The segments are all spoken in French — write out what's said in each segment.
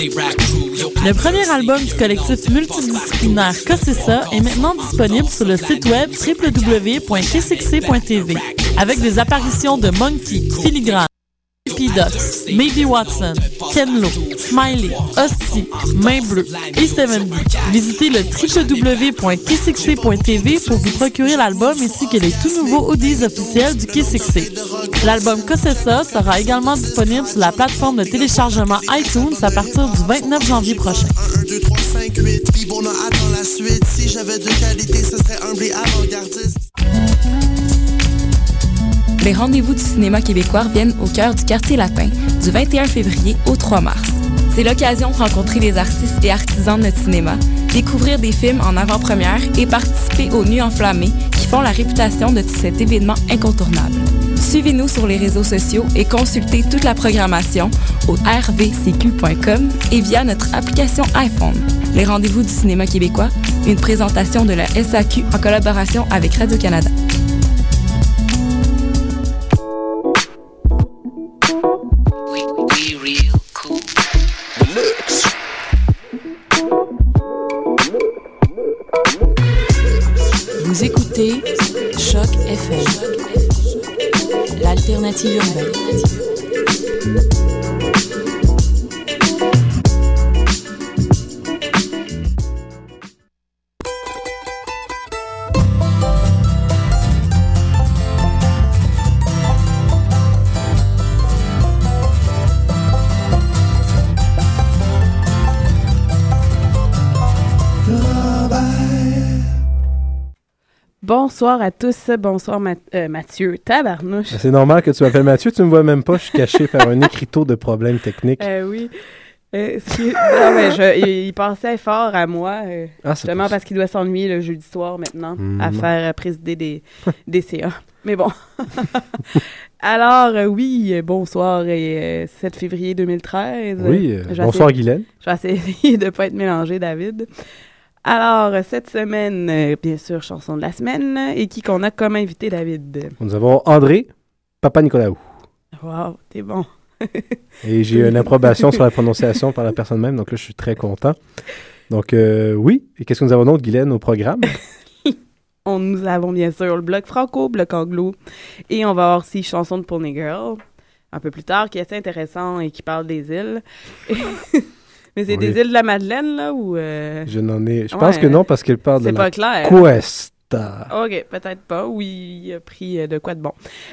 Le premier album du collectif multidisciplinaire Cossessa est maintenant disponible sur le site web www.kcxc.tv avec des apparitions de Monkey, Filigrane, P-Dots, Maybe Watson, Ken Lo, Smiley, Hostie, Main Bleue et 70. Visitez le www.kissxc.tv pour vous procurer l'album ainsi que les tout nouveaux audios officiels du Kissxc. L'album Cossessa sera également disponible sur la plateforme de téléchargement iTunes à partir du 29 janvier prochain. 1, 2, 3, 5, 8, puis bon, on attend la suite. Si j'avais de qualité, ce serait un et avant-gardiste. Les rendez-vous du cinéma québécois viennent au cœur du quartier latin du 21 février au 3 mars. C'est l'occasion de rencontrer les artistes et artisans de notre cinéma, découvrir des films en avant-première et participer aux Nuits enflammées qui font la réputation de cet événement incontournable. Suivez-nous sur les réseaux sociaux et consultez toute la programmation au rvcq.com et via notre application iPhone. Les rendez-vous du cinéma québécois, une présentation de la SAQ en collaboration avec Radio-Canada. City urbaine. Bonsoir à tous. Bonsoir euh, Mathieu. Tabarnouche. C'est normal que tu m'appelles Mathieu, tu me vois même pas, je suis caché par un écriteau de problèmes techniques. Euh, oui. Euh, c'est- non, mais je- il, il pensait fort à moi, euh, Ah, justement parce qu'il doit s'ennuyer le jeudi soir maintenant Hmm. à faire présider des, des CA. Mais bon. Alors, euh, oui, bonsoir, et, euh, 7 février 2013. Oui, bonsoir Guylaine. Je vais essayer de ne pas être mélangé, David. Alors, cette semaine, euh, bien sûr, chanson de la semaine. Et qui qu'on a comme invité, David? Nous avons André, Papa Nicolaou. Wow, t'es bon. Et j'ai une approbation sur la prononciation par la personne même, donc là, je suis très content. Donc, euh, oui. Et qu'est-ce que nous avons d'autre, Guylaine, au programme? On, nous avons bien sûr le bloc franco, bloc anglo, et on va avoir aussi chanson de Pony Girl, un peu plus tard, qui est assez intéressant et qui parle des îles. Mais c'est Oui. des îles de la Madeleine, là, ou... euh, Je n'en ai... Je pense que non, parce qu'elle parle de la pas clair. Cuesta. OK, peut-être pas. Oui, il a pris euh, de quoi de bon.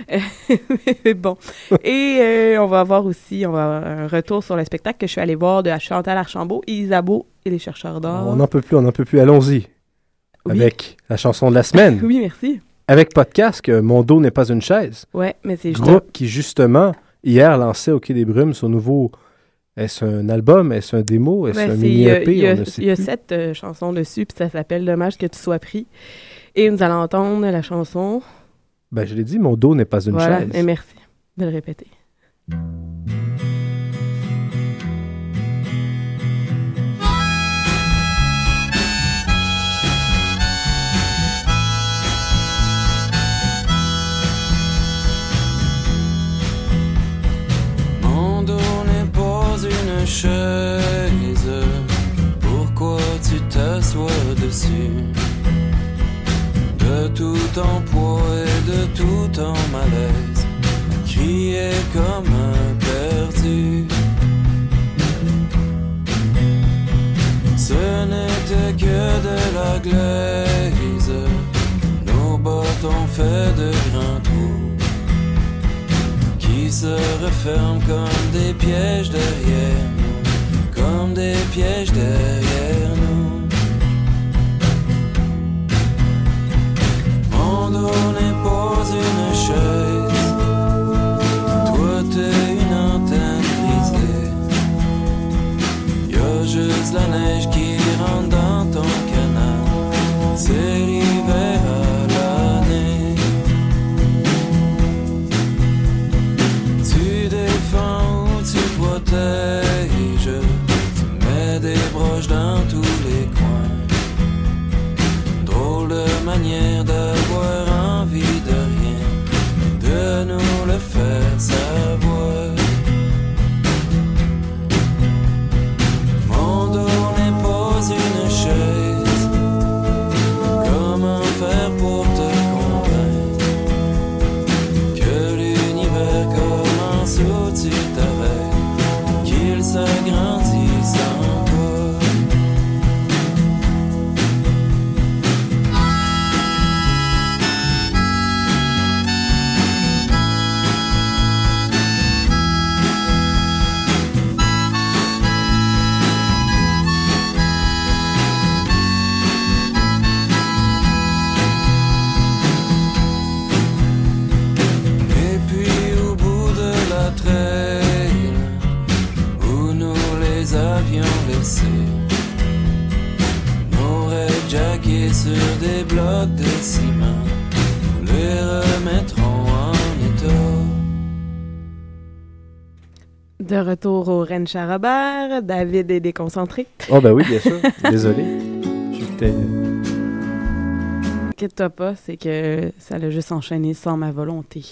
Mais bon. Et euh, on va avoir aussi on va avoir un retour sur le spectacle que je suis allée voir de Chantal Archambault, Isabeau et les chercheurs d'or. On n'en peut plus, on n'en peut plus. Allons-y. Oui. Avec la chanson de la semaine. Oui, merci. Avec podcast, que Mon dos n'est pas une chaise. Ouais, mais c'est juste... Groupe qui, justement, hier lançait au Quai des Brumes son nouveau. Est-ce un album? Est-ce un démo? Est-ce un c'est- il y mini a, EP il y a- y sept euh, chansons dessus, puis ça s'appelle Dommage que tu sois pris. Et nous allons entendre la chanson. Ben, je l'ai dit, mon dos n'est pas une voilà, chaise. et merci de le répéter. Chaise. Pourquoi tu t'assois dessus? De tout ton poids et de tout ton malaise, crier comme un perdu. Ce n'était que de la glaise, nos bottes ont fait de grands trous qui se referment comme des pièges derrière comme des pièges derrière nous. Mon dos n'est pas une chaise, toi t'es une antenne brisée. Y'a juste la neige qui rentre dans ton canal, c'est laisser nos rêves jackés sur des blocs de ciment. Nous les remettrons en état. De retour au Rennes Charabert, David est déconcentré. Oh, ben oui, bien sûr. Désolé. J'étais. Inquiète-toi pas, c'est que ça l'a juste enchaîné sans ma volonté.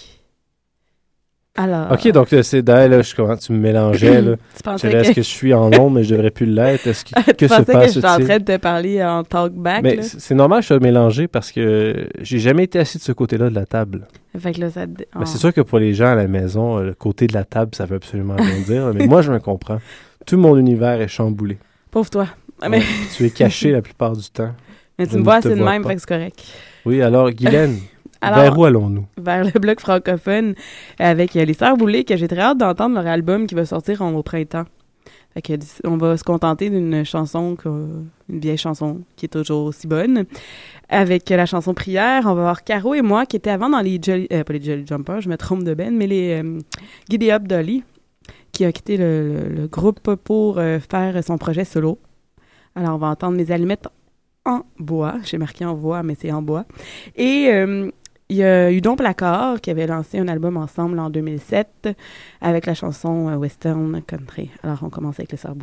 Alors. Ok, donc euh, c'est d'ailleurs, je comment tu me mélangeais, là. Tu Je pensais dirais, que, est-ce que je suis en onde, mais je devrais plus l'être? Est-ce que, tu que se pensais que passe j'étais en train de te parler en talkback. Mais c'est normal que je sois mélangé parce que j'ai jamais été assis de ce côté-là de la table. Fait que là, ça. te- Mais oh. c'est sûr que pour les gens à la maison, euh, le côté de la table, ça veut absolument rien dire. Mais moi, je me comprends. Tout mon univers est chamboulé. Pauvre toi. Mais, Ouais, tu es caché la plupart du temps. mais je tu me vois de vois même, pas. fait que c'est correct. Oui, alors, Guylaine, Alors, vers où allons-nous? vers le bloc francophone avec euh, les Sœurs Boulay, que j'ai très hâte d'entendre leur album qui va sortir en, au printemps. Fait que on va se contenter d'une chanson, une vieille chanson qui est toujours aussi bonne. Avec la chanson Prière, on va voir Caro et moi qui étaient avant dans les Jolly, euh, pas les Jolly Jumpers, je me trompe de Ben, mais les euh, Giddy Up Dolly, qui a quitté le, le- le groupe pour euh, faire son projet solo. Alors on va entendre mes allumettes en bois. J'ai marqué en voix, mais c'est en bois. Et euh, il y a Udon Placard qui avait lancé un album ensemble en 2007 avec la chanson euh, Western Country. Alors on commence avec les Sœurs.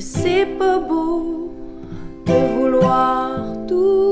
C'est pas beau de vouloir tout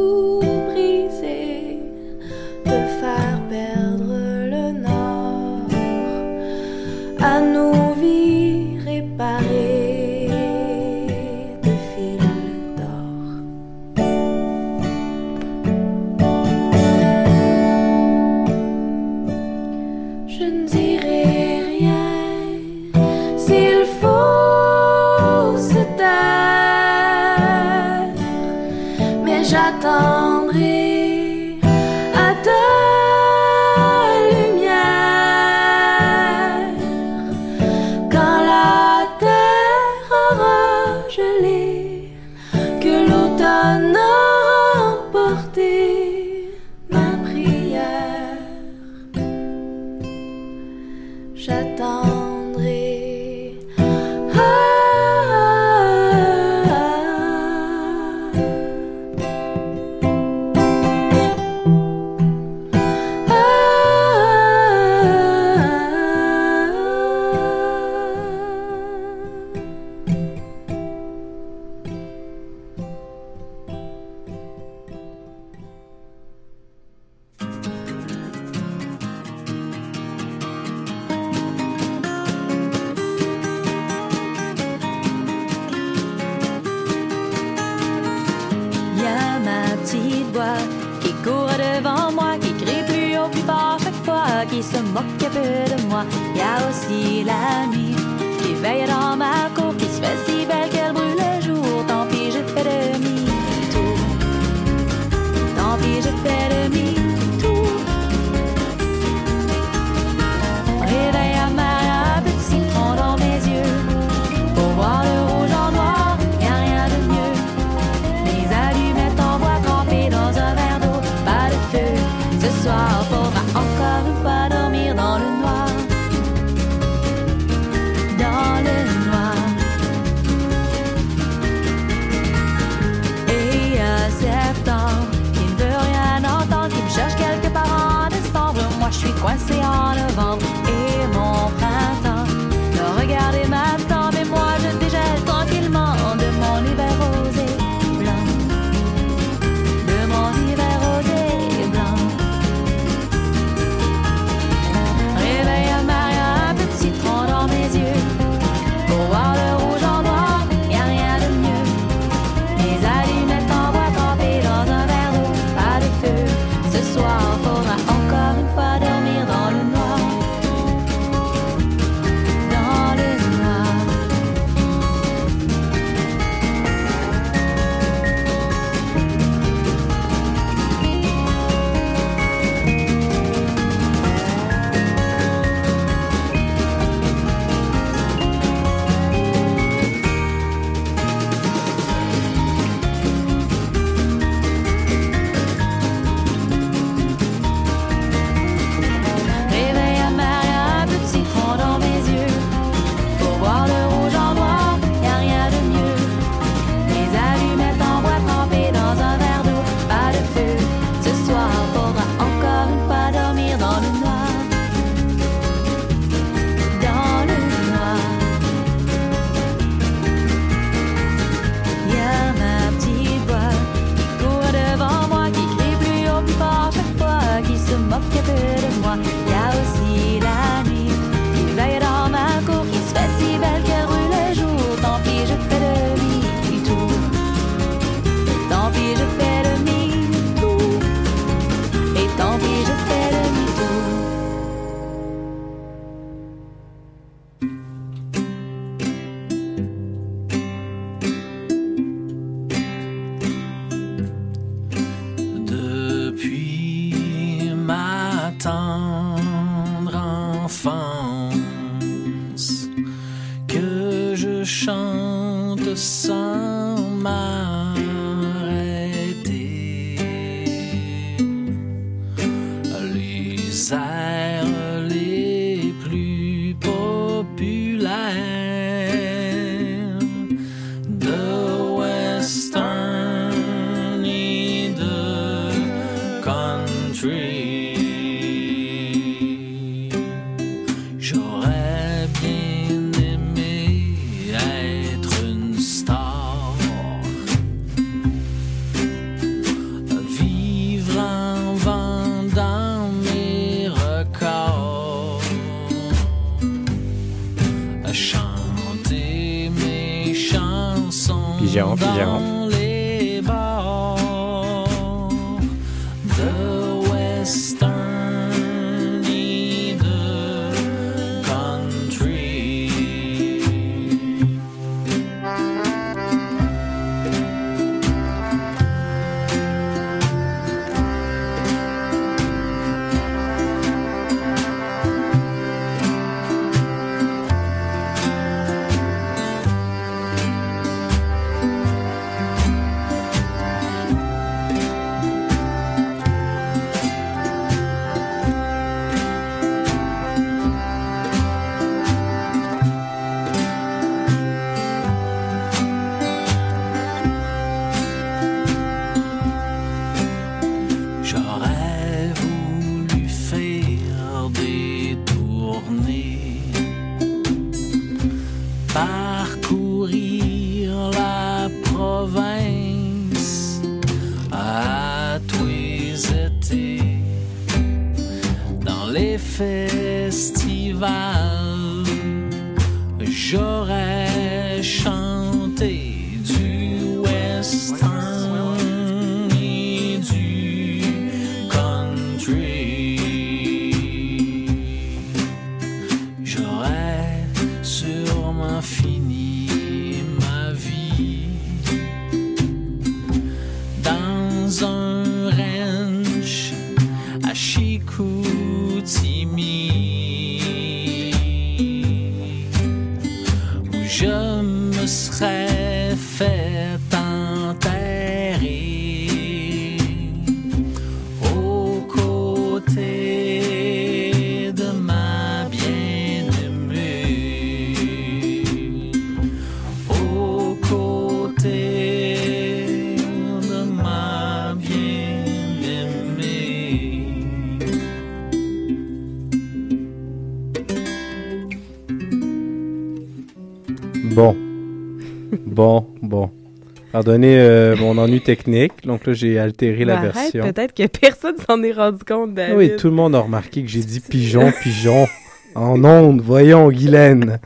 Pardonnez euh, mon ennui technique. Donc là, j'ai altéré la arrête, version. peut-être que personne s'en est rendu compte, David. Oui, tout le monde a remarqué que j'ai dit pigeon, pigeon. En onde, voyons, Guylaine.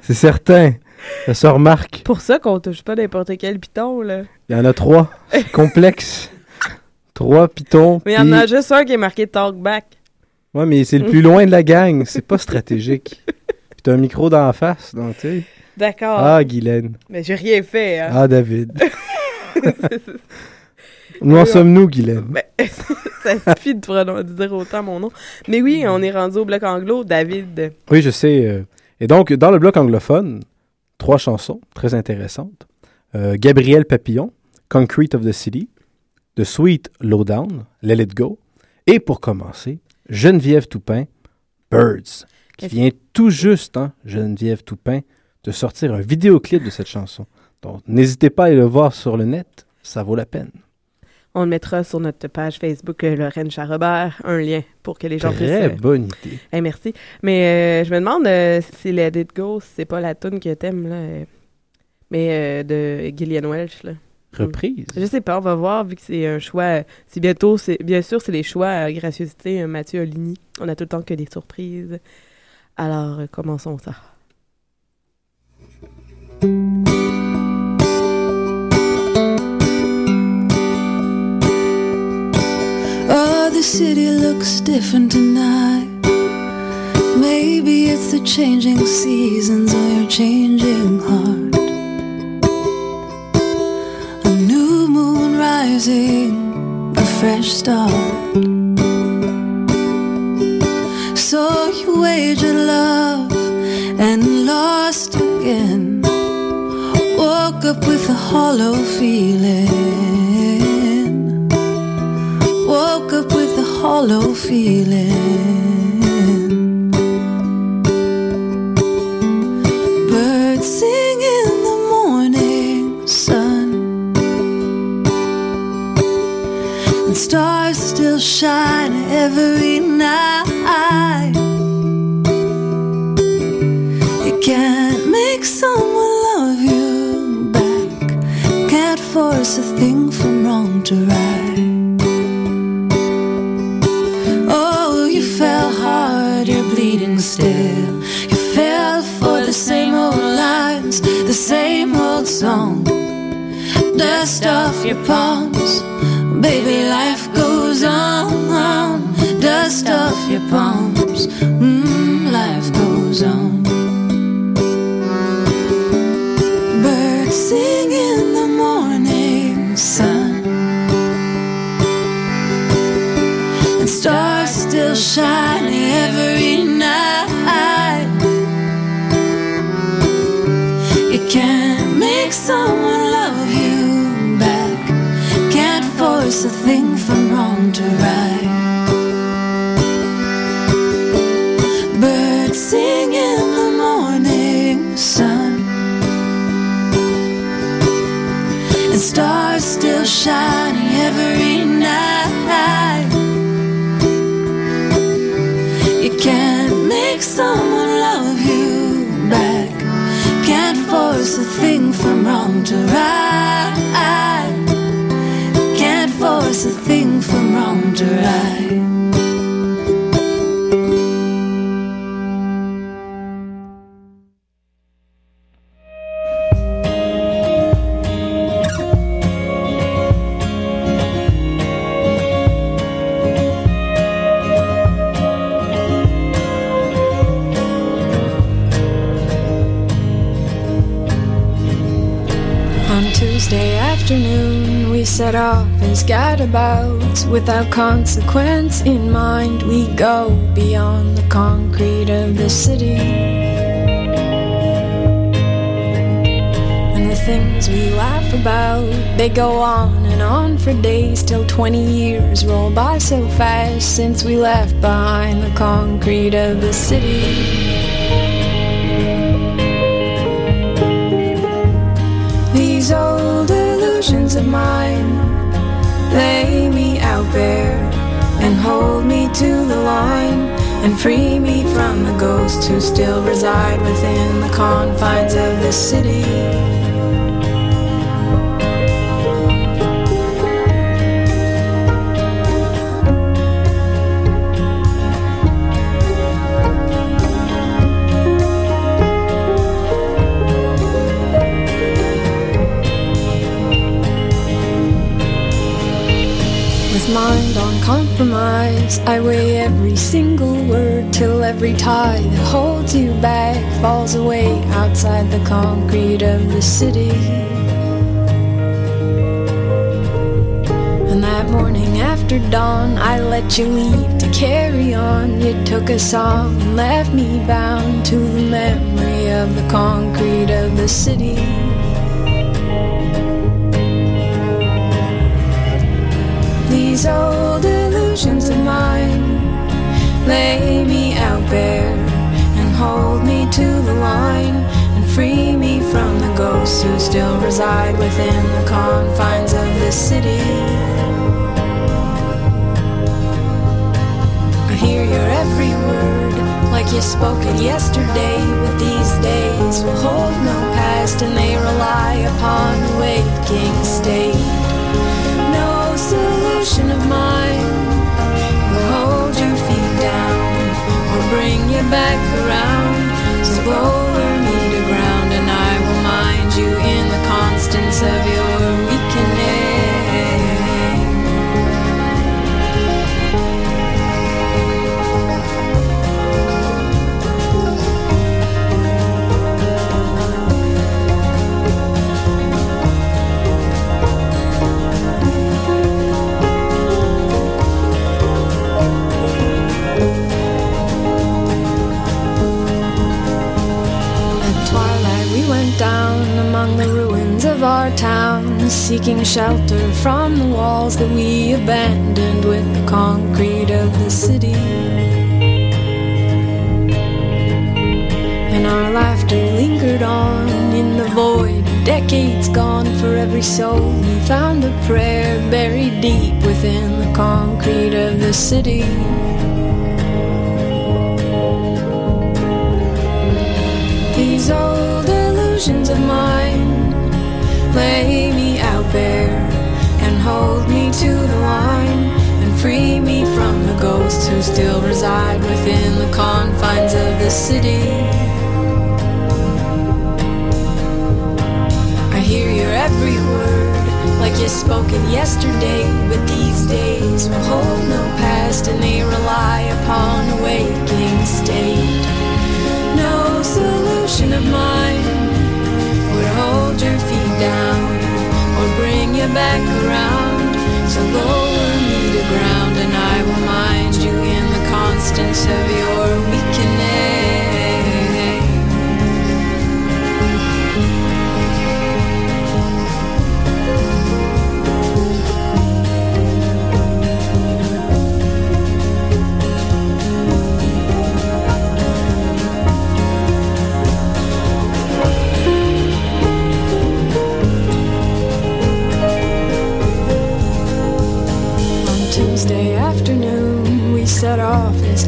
C'est certain. Ça se remarque. Pour ça qu'on touche pas n'importe quel piton, là. Il y en a trois. C'est complexe. trois pitons. Mais il y en a juste un qui est marqué Talkback. Ouais, mais c'est le plus loin de la gang. C'est pas stratégique. Puis t'as un micro dans la face, donc tu sais. D'accord. Ah, Guylaine. Mais j'ai rien fait, hein. Ah, David. Où en sommes-nous, Guylaine? Ben, ça suffit de, dire autant mon nom. Mais oui, on est rendu au bloc anglo, David. Oui, je sais. euh, Et donc, dans le bloc anglophone, trois chansons très intéressantes. Euh, Gabriel Papillon, Concrete of the City, The Sweet Lowdown, Let It Go. Et pour commencer, Geneviève Toupin, Birds, qui vient tout juste, hein, Geneviève Toupin, de sortir un vidéoclip de cette chanson. Donc, n'hésitez pas à aller le voir sur le net, ça vaut la peine. On le mettra sur notre page Facebook euh, Lorraine Charrobert, un lien pour que les gens puissent. Très euh, bonne idée. hey, merci. Mais euh, je me demande si Let It Go, c'est pas la tune que t'aimes, là. mais euh, de Gillian Welch, là. Reprise. Je sais pas, on va voir, vu que c'est un choix. C'est bientôt, c'est bien sûr, c'est les choix à gracieuseté euh, Mathieu Oligny. On a tout le temps que des surprises. Alors, commençons ça. Oh, the city looks different tonight. Maybe it's the changing seasons or your changing heart. A new moon rising, a fresh start. So you wagered love and lost again. Woke up with a hollow feeling. Woke up with a hollow feeling. Birds sing in the morning sun, and stars still shine every night. Can't a thing from wrong to right. Oh, you fell hard, you're bleeding still. You fell for the same old lines, the same old song. Dust off your palms, baby, life goes on. Dust off your palms, force a thing from wrong to right. Birds sing in the morning sun, and stars still shining every night. You can't make someone love you back. Can't force a thing from wrong to right. Can't a thing from wrong to right. Gadabouts. Without consequence in mind, we go beyond the concrete of the city. And the things we laugh about, they go on and on for days till 20 years roll by so fast since we left behind the concrete of the city. These old illusions of mine lay me out bare and hold me to the line and free me from the ghosts who still reside within the confines of this city. I weigh every single word till every tie that holds you back falls away outside the concrete of the city. And that morning after dawn, I let you leave to carry on. You took a song and left me bound to the memory of the concrete of the city. These old illusions of mine lay me out bare and hold me to the line and free me from the ghosts who still reside within the confines of this city. I hear your every word like you spoke it yesterday, but these days will hold no past and they rely upon the waking state. No solution of mine bring you back around. So lower me to ground and I will mind you in the constants of your shelter from the walls that we abandoned with the concrete of the city. And our laughter lingered on in the void, decades gone for every soul. We found a prayer buried deep within the concrete of the city. These old illusions of mine lay me out bare and hold me to the line and free me from the ghosts who still reside within the confines of the city. I hear your every word like you spoke it yesterday, but these days will hold no past and they rely upon a waking state. No solution of mine would hold your feet down or bring you back around. So lower me to ground and I will mind you in the constants of your weakening.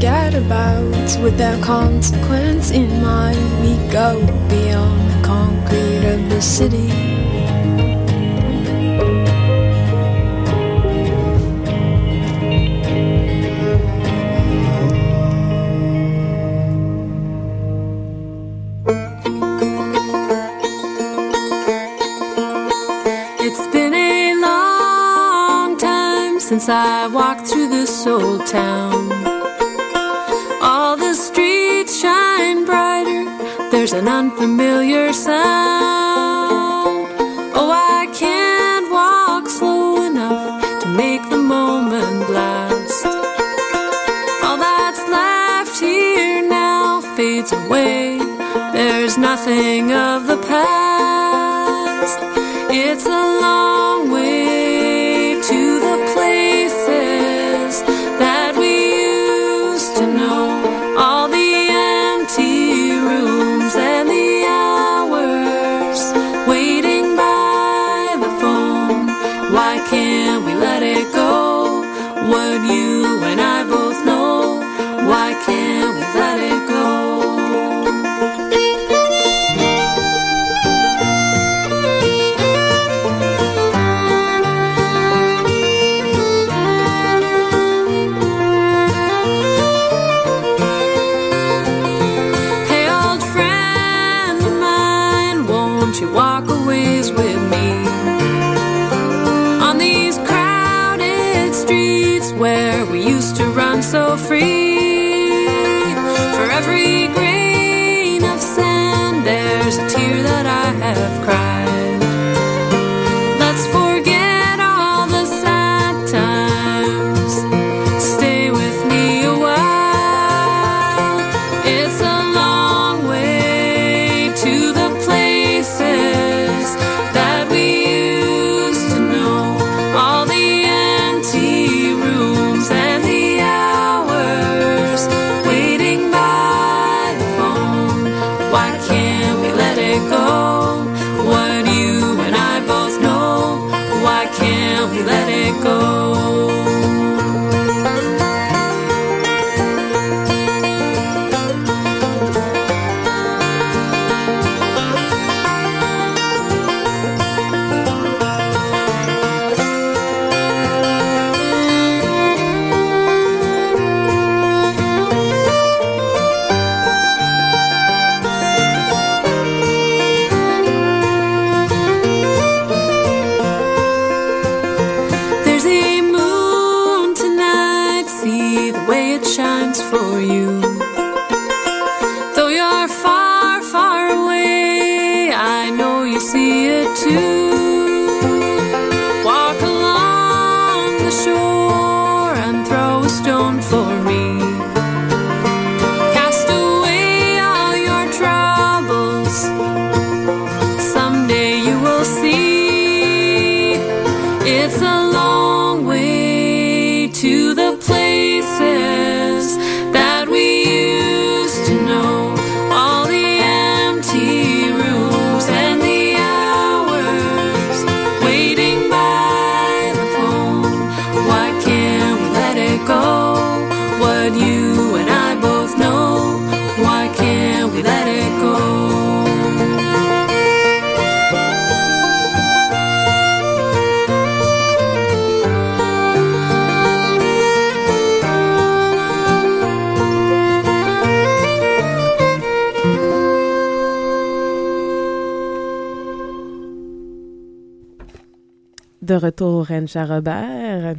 As without consequence in mind. We go beyond the concrete of the city. It's been a long time since I an unfamiliar De retour au Ranch à Robert.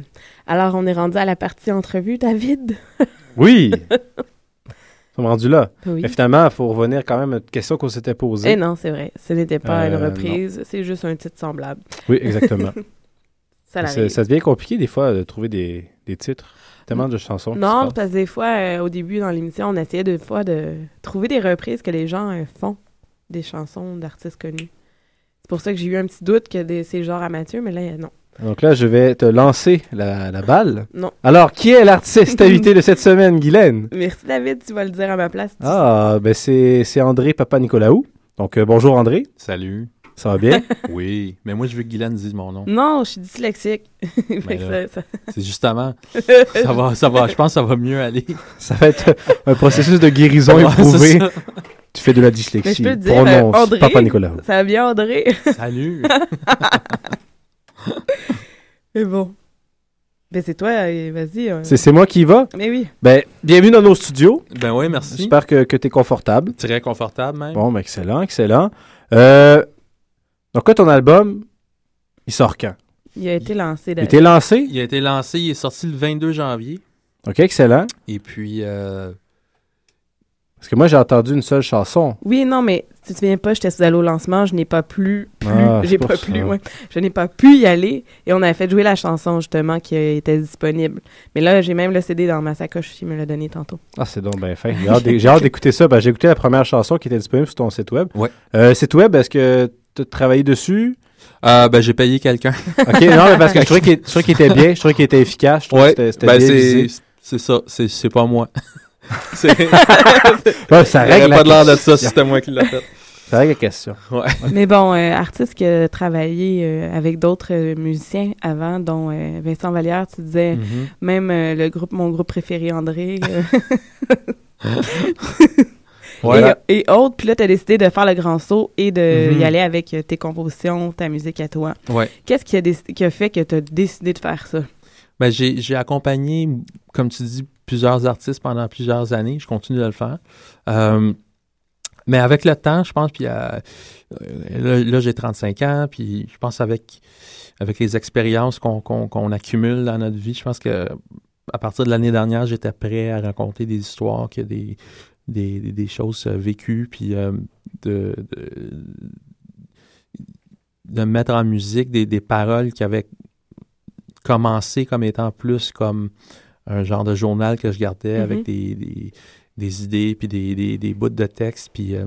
Alors, on est rendu à la partie entrevue, David. Oui! Nous sommes rendus là. Oui. Mais finalement, il faut revenir quand même à une question qu'on s'était posée. Eh non, c'est vrai. Ce n'était pas une Euh, reprise, c'est juste un titre semblable. Oui, exactement. Ça ça, devient compliqué des fois de trouver des, des titres. Tellement de chansons. Non, parce que des fois, euh, au début, dans l'émission, on essayait des fois de trouver des reprises que les gens euh, font des chansons d'artistes connus. C'est pour ça que j'ai eu un petit doute que des- c'est genre amateur, mais là, euh, non. Donc là, je vais te lancer la, la balle. Non. Alors, qui est l'artiste invité de cette semaine, Guylaine? Merci, David, tu vas le dire à ma place. Ah, ben c'est c'est André Papa Nicolaou. Donc, euh, bonjour André. Salut. Ça va bien? Oui, mais moi, je veux que Guylaine dise mon nom. Non, je suis dyslexique. Fait Mais que là, ça- ça- C'est justement. ça va, ça va, je pense que ça va mieux aller. Ça va être un processus de guérison éprouvé. Tu fais de la Mais je dyslexie. peux te dire, Prononce euh, André, Papa Nicolaou. ça va bien, André? Salut. Mais bon. Ben, c'est toi, euh, vas-y. euh. C'est c'est moi qui y va? Mais oui. Ben, bienvenue dans nos studios. Ben oui, merci. J'espère que, que tu es confortable. Très confortable, même. Bon, ben excellent, excellent. Euh, donc là, ton album, il sort quand? Il a été lancé. Il a été lancé? Il a été lancé, il est sorti le 22 janvier. OK, excellent. Et puis, euh, Parce que moi, j'ai entendu une seule chanson. Oui, non, mais tu te souviens pas, j'étais sous allée au lancement, je n'ai pas pu, plus, Ah, j'ai pas ça. pu, ouais. je n'ai pas pu y aller, et on avait fait jouer la chanson, justement, qui était disponible. Mais là, j'ai même le CD dans ma sacoche, il me l'a donné tantôt. Ah, c'est donc bien fait. J'ai hâte d'écouter ça. Ben, j'ai écouté la première chanson qui était disponible sur ton site web. Ouais. Euh, site web, est-ce que tu as travaillé dessus? euh, ben, j'ai payé quelqu'un. OK, non, mais parce que je trouvais qu'il je trouvais qu'il était bien, je trouvais qu'il était efficace, je trouvais Ouais, que c'était- ben, bien c'est, ça, c'est, c'est pas moi. c'est, Ouais, ça il règle la pas de l'air de ça si c'était moi qui l'a fait. Ça règle la question. Ouais. Mais bon, euh, artiste qui a travaillé euh, avec d'autres euh, musiciens avant, dont euh, Vincent Vallière, tu disais, Mhm. même euh, le groupe, mon groupe préféré, André. euh, et, et autres. Puis là, tu as décidé de faire le grand saut et de Mhm. y aller avec tes compositions, ta musique à toi. Ouais. Qu'est-ce qui a, déc- qui a fait que tu as décidé de faire ça? Ben, j'ai, j'ai accompagné, comme tu dis, plusieurs artistes pendant plusieurs années. Je continue de le faire. Euh, mais avec le temps, je pense, puis euh, là, j'ai 35 ans, puis je pense avec, avec les expériences qu'on, accumule dans notre vie, je pense que à partir de l'année dernière, j'étais prêt à raconter des histoires, que des, des, des- choses euh, vécues, puis de, de, de mettre en musique des, des paroles qui avaient commencé comme étant plus comme un genre de journal que je gardais Mhm. avec des, des, des idées, puis des, des, des bouts de texte, puis euh,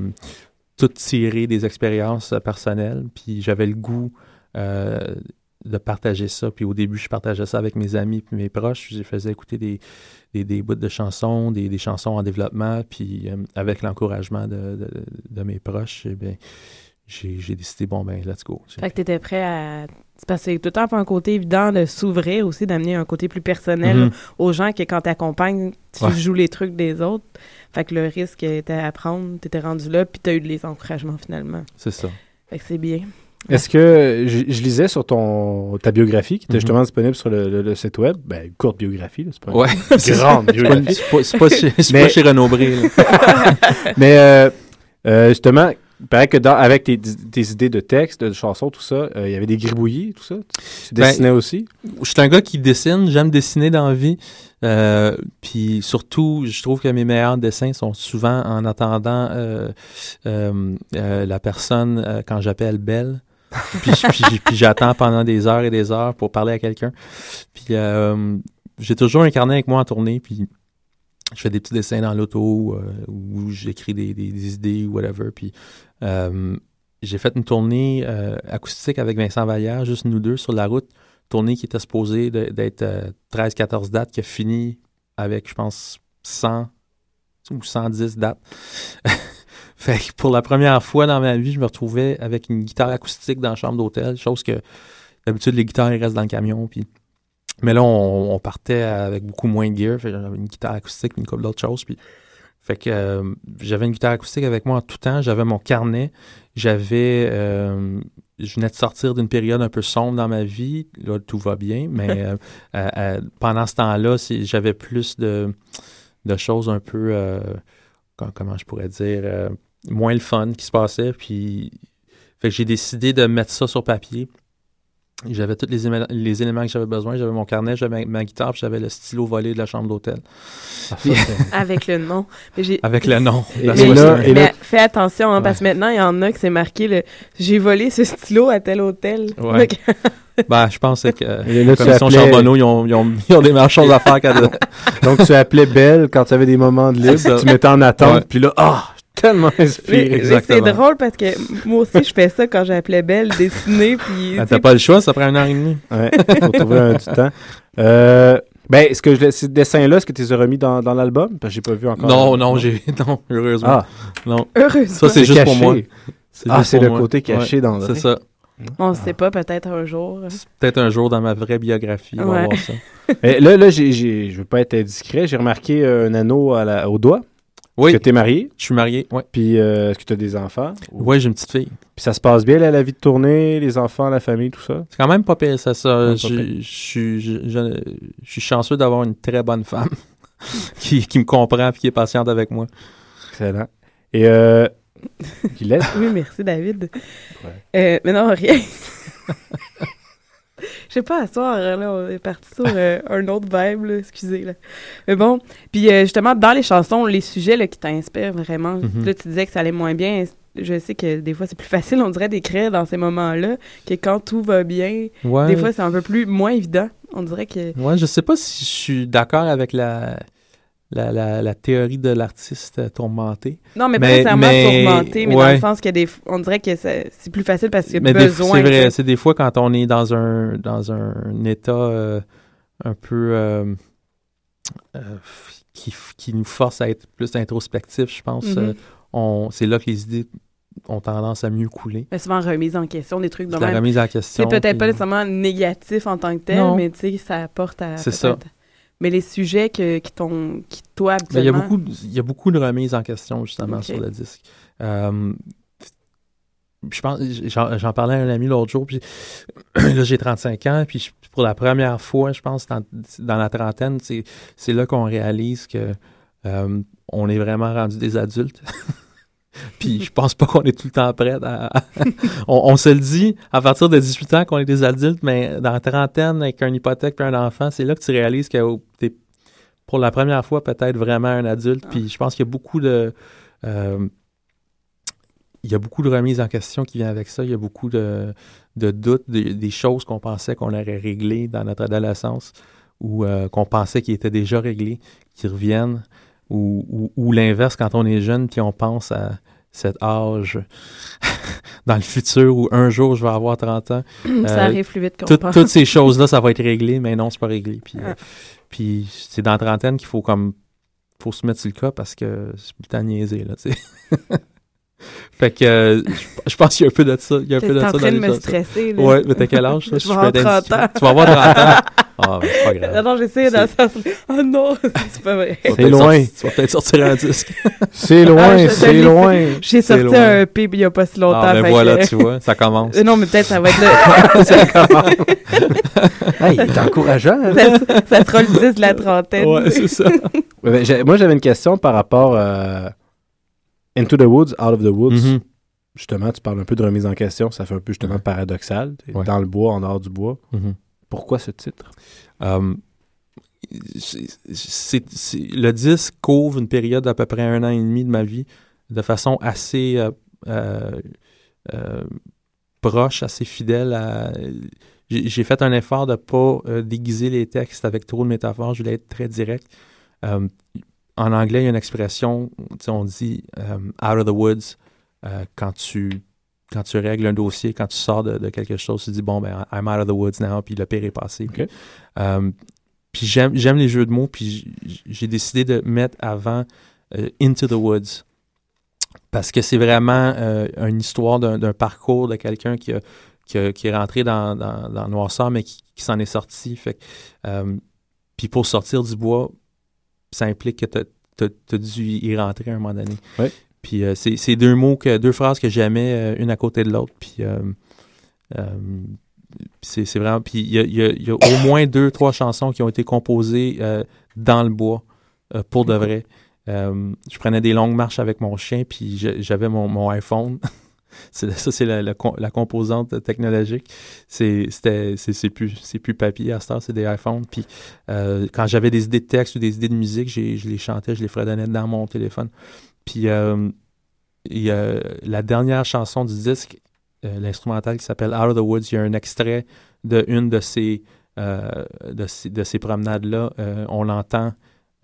tout tiré des expériences euh, personnelles. Puis j'avais le goût euh, de partager ça. Puis au début, je partageais ça avec mes amis puis mes proches. Je faisais écouter des, des, des bouts de chansons, des, des chansons en développement. Puis euh, avec l'encouragement de, de, de mes proches, eh bien, j'ai j'ai décidé, bon, ben, let's go. Fait que t'étais prêt à... C'est parce que tout le temps pas un côté évident de s'ouvrir aussi, d'amener un côté plus personnel Mhm. aux gens que quand t'accompagnes, tu Ouais. joues les trucs des autres. Fait que le risque était à prendre, t'étais rendu là, puis t'as eu les encouragements finalement. C'est ça. Fait que c'est bien. Est-ce que je, je lisais sur ton ta biographie qui était Mhm. justement disponible sur le, le- le site web, ben une courte biographie, là, c'est pas Ouais. une grande C'est pas, biographie. c'est pas- c'est pas chez, Mais- pas chez Renaud Bré, là. Mais euh, euh, justement, il paraît que dans, avec tes, tes idées de texte, de chansons, tout ça, euh, il y avait des gribouillis, tout ça? Tu, tu Ben, dessinais aussi? Je suis un gars qui dessine, j'aime dessiner dans la vie. Euh, puis surtout, je trouve que mes meilleurs dessins sont souvent en attendant euh, la personne quand j'appelle Belle. puis puis- puis j'attends pendant des heures et des heures pour parler à quelqu'un. Puis euh, j'ai toujours un carnet avec moi en tournée, puis je fais des petits dessins dans l'auto euh, où j'écris des, idées ou whatever. Puis euh, j'ai fait une tournée euh, acoustique avec Vincent Vallière, juste nous deux sur la route tournée qui était supposée d'être euh, 13-14 dates, qui a fini avec, je pense, 100 ou 110 dates. fait que pour la première fois dans ma vie, je me retrouvais avec une guitare acoustique dans la chambre d'hôtel, chose que d'habitude, les guitares, restent dans le camion. Puis... Mais là, on, on partait avec beaucoup moins de gear. J'avais une guitare acoustique, une couple d'autres choses. Puis... Fait que euh, j'avais une guitare acoustique avec moi en tout temps. J'avais mon carnet. J'avais. euh, je venais de sortir d'une période un peu sombre dans ma vie. Là, tout va bien. Mais euh, pendant ce temps-là, j'avais plus de, de choses un peu. com- comment je pourrais dire moins le fun qui se passait. Puis. Fait que j'ai décidé de mettre ça sur papier. J'avais tous les, les éléments que j'avais besoin. J'avais mon carnet, j'avais ma, ma guitare, puis j'avais le stylo volé de la chambre d'hôtel. Puis- Avec le nom. Mais Avec le nom. Et- là- et là- Mais fais attention, hein, Ouais. parce que maintenant, il y en a que c'est marqué le J'ai volé ce stylo à tel hôtel. Ouais. Ben, je pensais que Et là, tu commission appelais- Charbonneau, ils ont, ils ont, ils ont des meilleures choses à faire qu'à de- Donc, tu appelais Belle quand tu avais des moments de libre, tu mettais en attente, Ouais. puis là, ah, tellement inspiré. exactement. C'est drôle parce que moi aussi, je fais ça quand j'appelais Belle, dessiner. Puis, Ben, tu T'as pas le choix, ça prend une heure et demie. Ouais, faut trouver un, du temps. Euh, ben, est-ce que je, ces dessins-là, est-ce que tu les as remis dans, dans l'album? Parce que j'ai pas vu encore. Non, non, j'ai. Non, heureusement. Ah, Non. heureusement. Ça, c'est juste pour caché. moi. Ah, c'est pour le moi. côté caché Ouais, d'André. C'est ça. On ne sait pas, peut-être un jour. Peut-être un jour dans ma vraie biographie, on va voir ça. Là, là j'ai, j'ai- je veux pas être indiscret, j'ai remarqué un anneau à la- au doigt. Oui, Que tu es marié, je suis marié. Ouais. puis euh, est-ce que tu as des enfants? Ouais, j'ai une petite fille. Puis ça se passe bien, là, la vie de tournée, les enfants, la famille, tout ça? C'est quand même pas pire, ça. Je suis je chanceux d'avoir une très bonne femme qui, qui me comprend et qui est patiente avec moi. Excellent. Et euh, Guylaine? Oui, merci, David. Ouais. Euh, mais non, rien. Je sais pas, à soir, là, on est parti sur euh, un autre vibe, là, excusez. Là. Mais bon, puis euh, justement, dans les chansons, les sujets là, qui t'inspirent vraiment, Mhm. là, tu disais que ça allait moins bien. Je sais que des fois, c'est plus facile, on dirait, d'écrire dans ces moments-là, que quand tout va bien, Ouais. des fois, c'est un peu plus moins évident. On dirait que... Ouais, je sais pas si je suis d'accord avec la, la, la, la théorie de l'artiste euh, tourmenté. Non, mais, Mais- pas nécessairement mais- tourmenté, mais dans le sens que des, on dirait que c'est plus facile parce qu'il y a Mais besoin. c'est vrai, que- c'est des fois quand on est dans un dans un état euh, un peu euh, euh, qui, qui nous force à être plus introspectif, je pense. On, c'est là que les idées ont tendance à mieux couler. Mais souvent remise en question, des trucs de C'est la remise en C'est question. peut-être pas nécessairement négatif en tant que tel, Non. mais tu sais, ça apporte à. C'est ça. Mais les sujets que, qui t'ont. qui toi, Mais il y a beaucoup, il y a beaucoup de remises en question justement sur le disque. Euh, je pense, j'en, parlais à un ami l'autre jour, puis là j'ai 35 ans, puis je- pour la première fois, je pense dans, dans la trentaine, c'est, c'est là qu'on réalise que euh, on est vraiment rendu des adultes. puis je pense pas qu'on est tout le temps prêt à, on, on se le dit à partir de 18 ans qu'on est des adultes, mais dans la trentaine avec une hypothèque puis un enfant, c'est là que tu réalises que oh, t'es pour la première fois, peut-être vraiment un adulte. Ah. Puis je pense qu'il y a beaucoup de. euh, il y a beaucoup de remises en question qui viennent avec ça. Il y a beaucoup de, de doutes, de- des choses qu'on pensait qu'on aurait réglées dans notre adolescence ou euh, qu'on pensait qu'ils étaient déjà réglés, qui reviennent. Ou, ou, ou l'inverse, quand on est jeune, puis on pense à cet âge dans le futur où un jour je vais avoir 30 ans. Ça Euh, arrive plus vite qu'on tout- pense. Toutes ces choses-là, ça va être réglé, mais non, c'est pas réglé. Puis, euh, Ah. puis c'est dans la trentaine qu'il faut comme faut se mettre sur le cas parce que c'est plus le temps de niaiser, là. fait que euh, je, je pense qu'il y a un peu de ça. Il y a un peu de en ça train dans de les me stresser, là. Ouais, mais t'as quel âge? Je vais avoir peux 30 t'indiquer. ans. Tu vas avoir 30 ans? Ah, ben, c'est pas grave. Non, non, j'essaie dans le sens. Oh non, c'est pas vrai. C'est loin. sorti- Tu vas peut-être sortir un disque. C'est loin, Ah, c'est loin. J'ai sorti loin. un EP il y a pas si longtemps. Ah, ben voilà, que- tu vois, ça commence. Euh, Non, mais peut-être ça va être le. Ça commence. Hey, il est encourageant. hein? ça, ça sera le 10 de la trentaine. Ouais, c'est ça. Ouais, ben, moi, j'avais une question par rapport à Into the Woods, Out of the Woods. Mhm. Justement, tu parles un peu de remise en question. Ça fait un peu justement paradoxal. Ouais. Dans le bois, en dehors du bois. Mhm. Pourquoi ce titre? Um, c'est- le disque couvre une période d'à peu près un an et demi de ma vie de façon assez euh, euh, euh, proche, assez fidèle. à- J'ai fait un effort de ne pas euh, déguiser les textes avec trop de métaphores. Je voulais être très direct. En anglais, il y a une expression, on dit um, out of the woods euh, quand tu quand tu règles un dossier, quand tu sors de, de quelque chose, tu dis bon ben I'm out of the woods now, puis le pire est passé. Um, puis j'aime j'aime les jeux de mots, puis j'ai décidé de mettre avant euh, Into the Woods parce que c'est vraiment euh, une histoire d'un parcours de quelqu'un qui, a- qui, est rentré dans, dans, noirceur, mais qui, qui s'en est sorti. Fait euh, puis pour sortir du bois, ça implique que tu as, dû y rentrer à un moment donné. Ouais. Puis euh, c'est c'est deux mots, que, deux phrases que j'aimais euh, une à côté de l'autre. Puis euh, c'est c'est vraiment. Puis il y y a- il y a au moins deux, trois chansons qui ont été composées dans le bois pour de vrai. Je prenais des longues marches avec mon chien, puis j'avais mon, mon iPhone. Ça, c'est la, la com- la composante technologique. C'est plus, plus papier à cette c'est des iPhones. Puis euh, quand j'avais des idées de texte ou des idées de musique, je les chantais, je les fredonnais dans mon téléphone. Puis euh, la dernière chanson du disque, euh, l'instrumental qui s'appelle Out of the Woods, il y a un extrait de une de ces, de ces, de ces promenades-là. On entend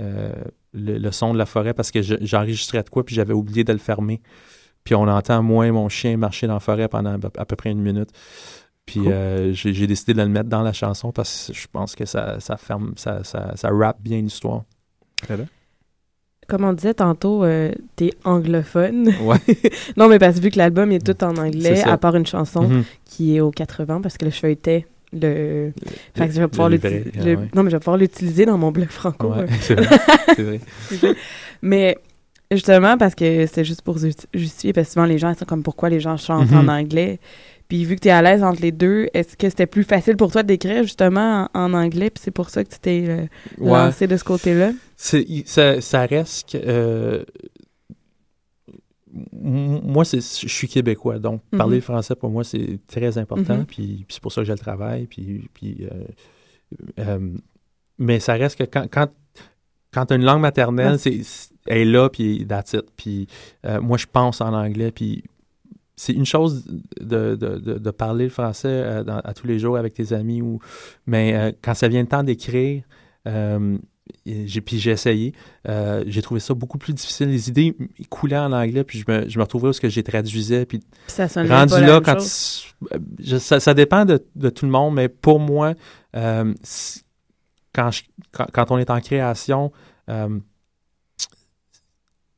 euh, le, son de la forêt parce que je- j'enregistrais de quoi, puis j'avais oublié de le fermer. Puis on entend moi et mon chien marcher dans la forêt pendant à peu- près une minute. Puis Cool. euh, j'ai décidé de le mettre dans la chanson parce que je pense que ça, ça ferme, ça, ça, ça rappe bien l'histoire. Comme on disait tantôt, euh, t'es anglophone. Ouais. non, mais parce que vu que l'album est tout en anglais, à part une chanson Mhm. qui est aux 80, parce que le feuilletais le. Fait que je vais pouvoir le l'utiliser. le- ah ouais. Non, mais je vais pouvoir l'utiliser dans mon blog franco. Ouais, c'est vrai. c'est vrai. mais justement, parce que c'était juste pour justi- justifier, parce que souvent les gens ils sont comme pourquoi les gens chantent Mhm. en anglais? Puis vu que tu es à l'aise entre les deux, est-ce que c'était plus facile pour toi d'écrire justement en, en anglais, puis c'est pour ça que tu t'es euh, Ouais. lancé de ce côté-là? Ça, ça reste que. euh, moi, je suis québécois, donc Mhm. parler le français pour moi, c'est très important. Mhm. Puis, puis c'est pour ça que je le travaille. Puis, puis, euh, euh, mais ça reste que quand, quand, quand tu as une langue maternelle, c'est, elle est là, puis that's it. Puis euh, moi, je pense en anglais. Puis c'est une chose de, de, de, de parler le français euh, dans- à tous les jours avec tes amis, ou, mais euh, quand ça vient le temps d'écrire, j'ai, puis j'ai essayé, j'ai trouvé ça beaucoup plus difficile. Les idées coulaient en anglais, puis je me, je me retrouvais où ce que j'ai traduisais, puis ça sonne rendu pas la là, même quand chose. tu- je- ça, ça dépend de, de tout le monde, mais pour moi, si- quand, je- quand, quand on est en création, euh,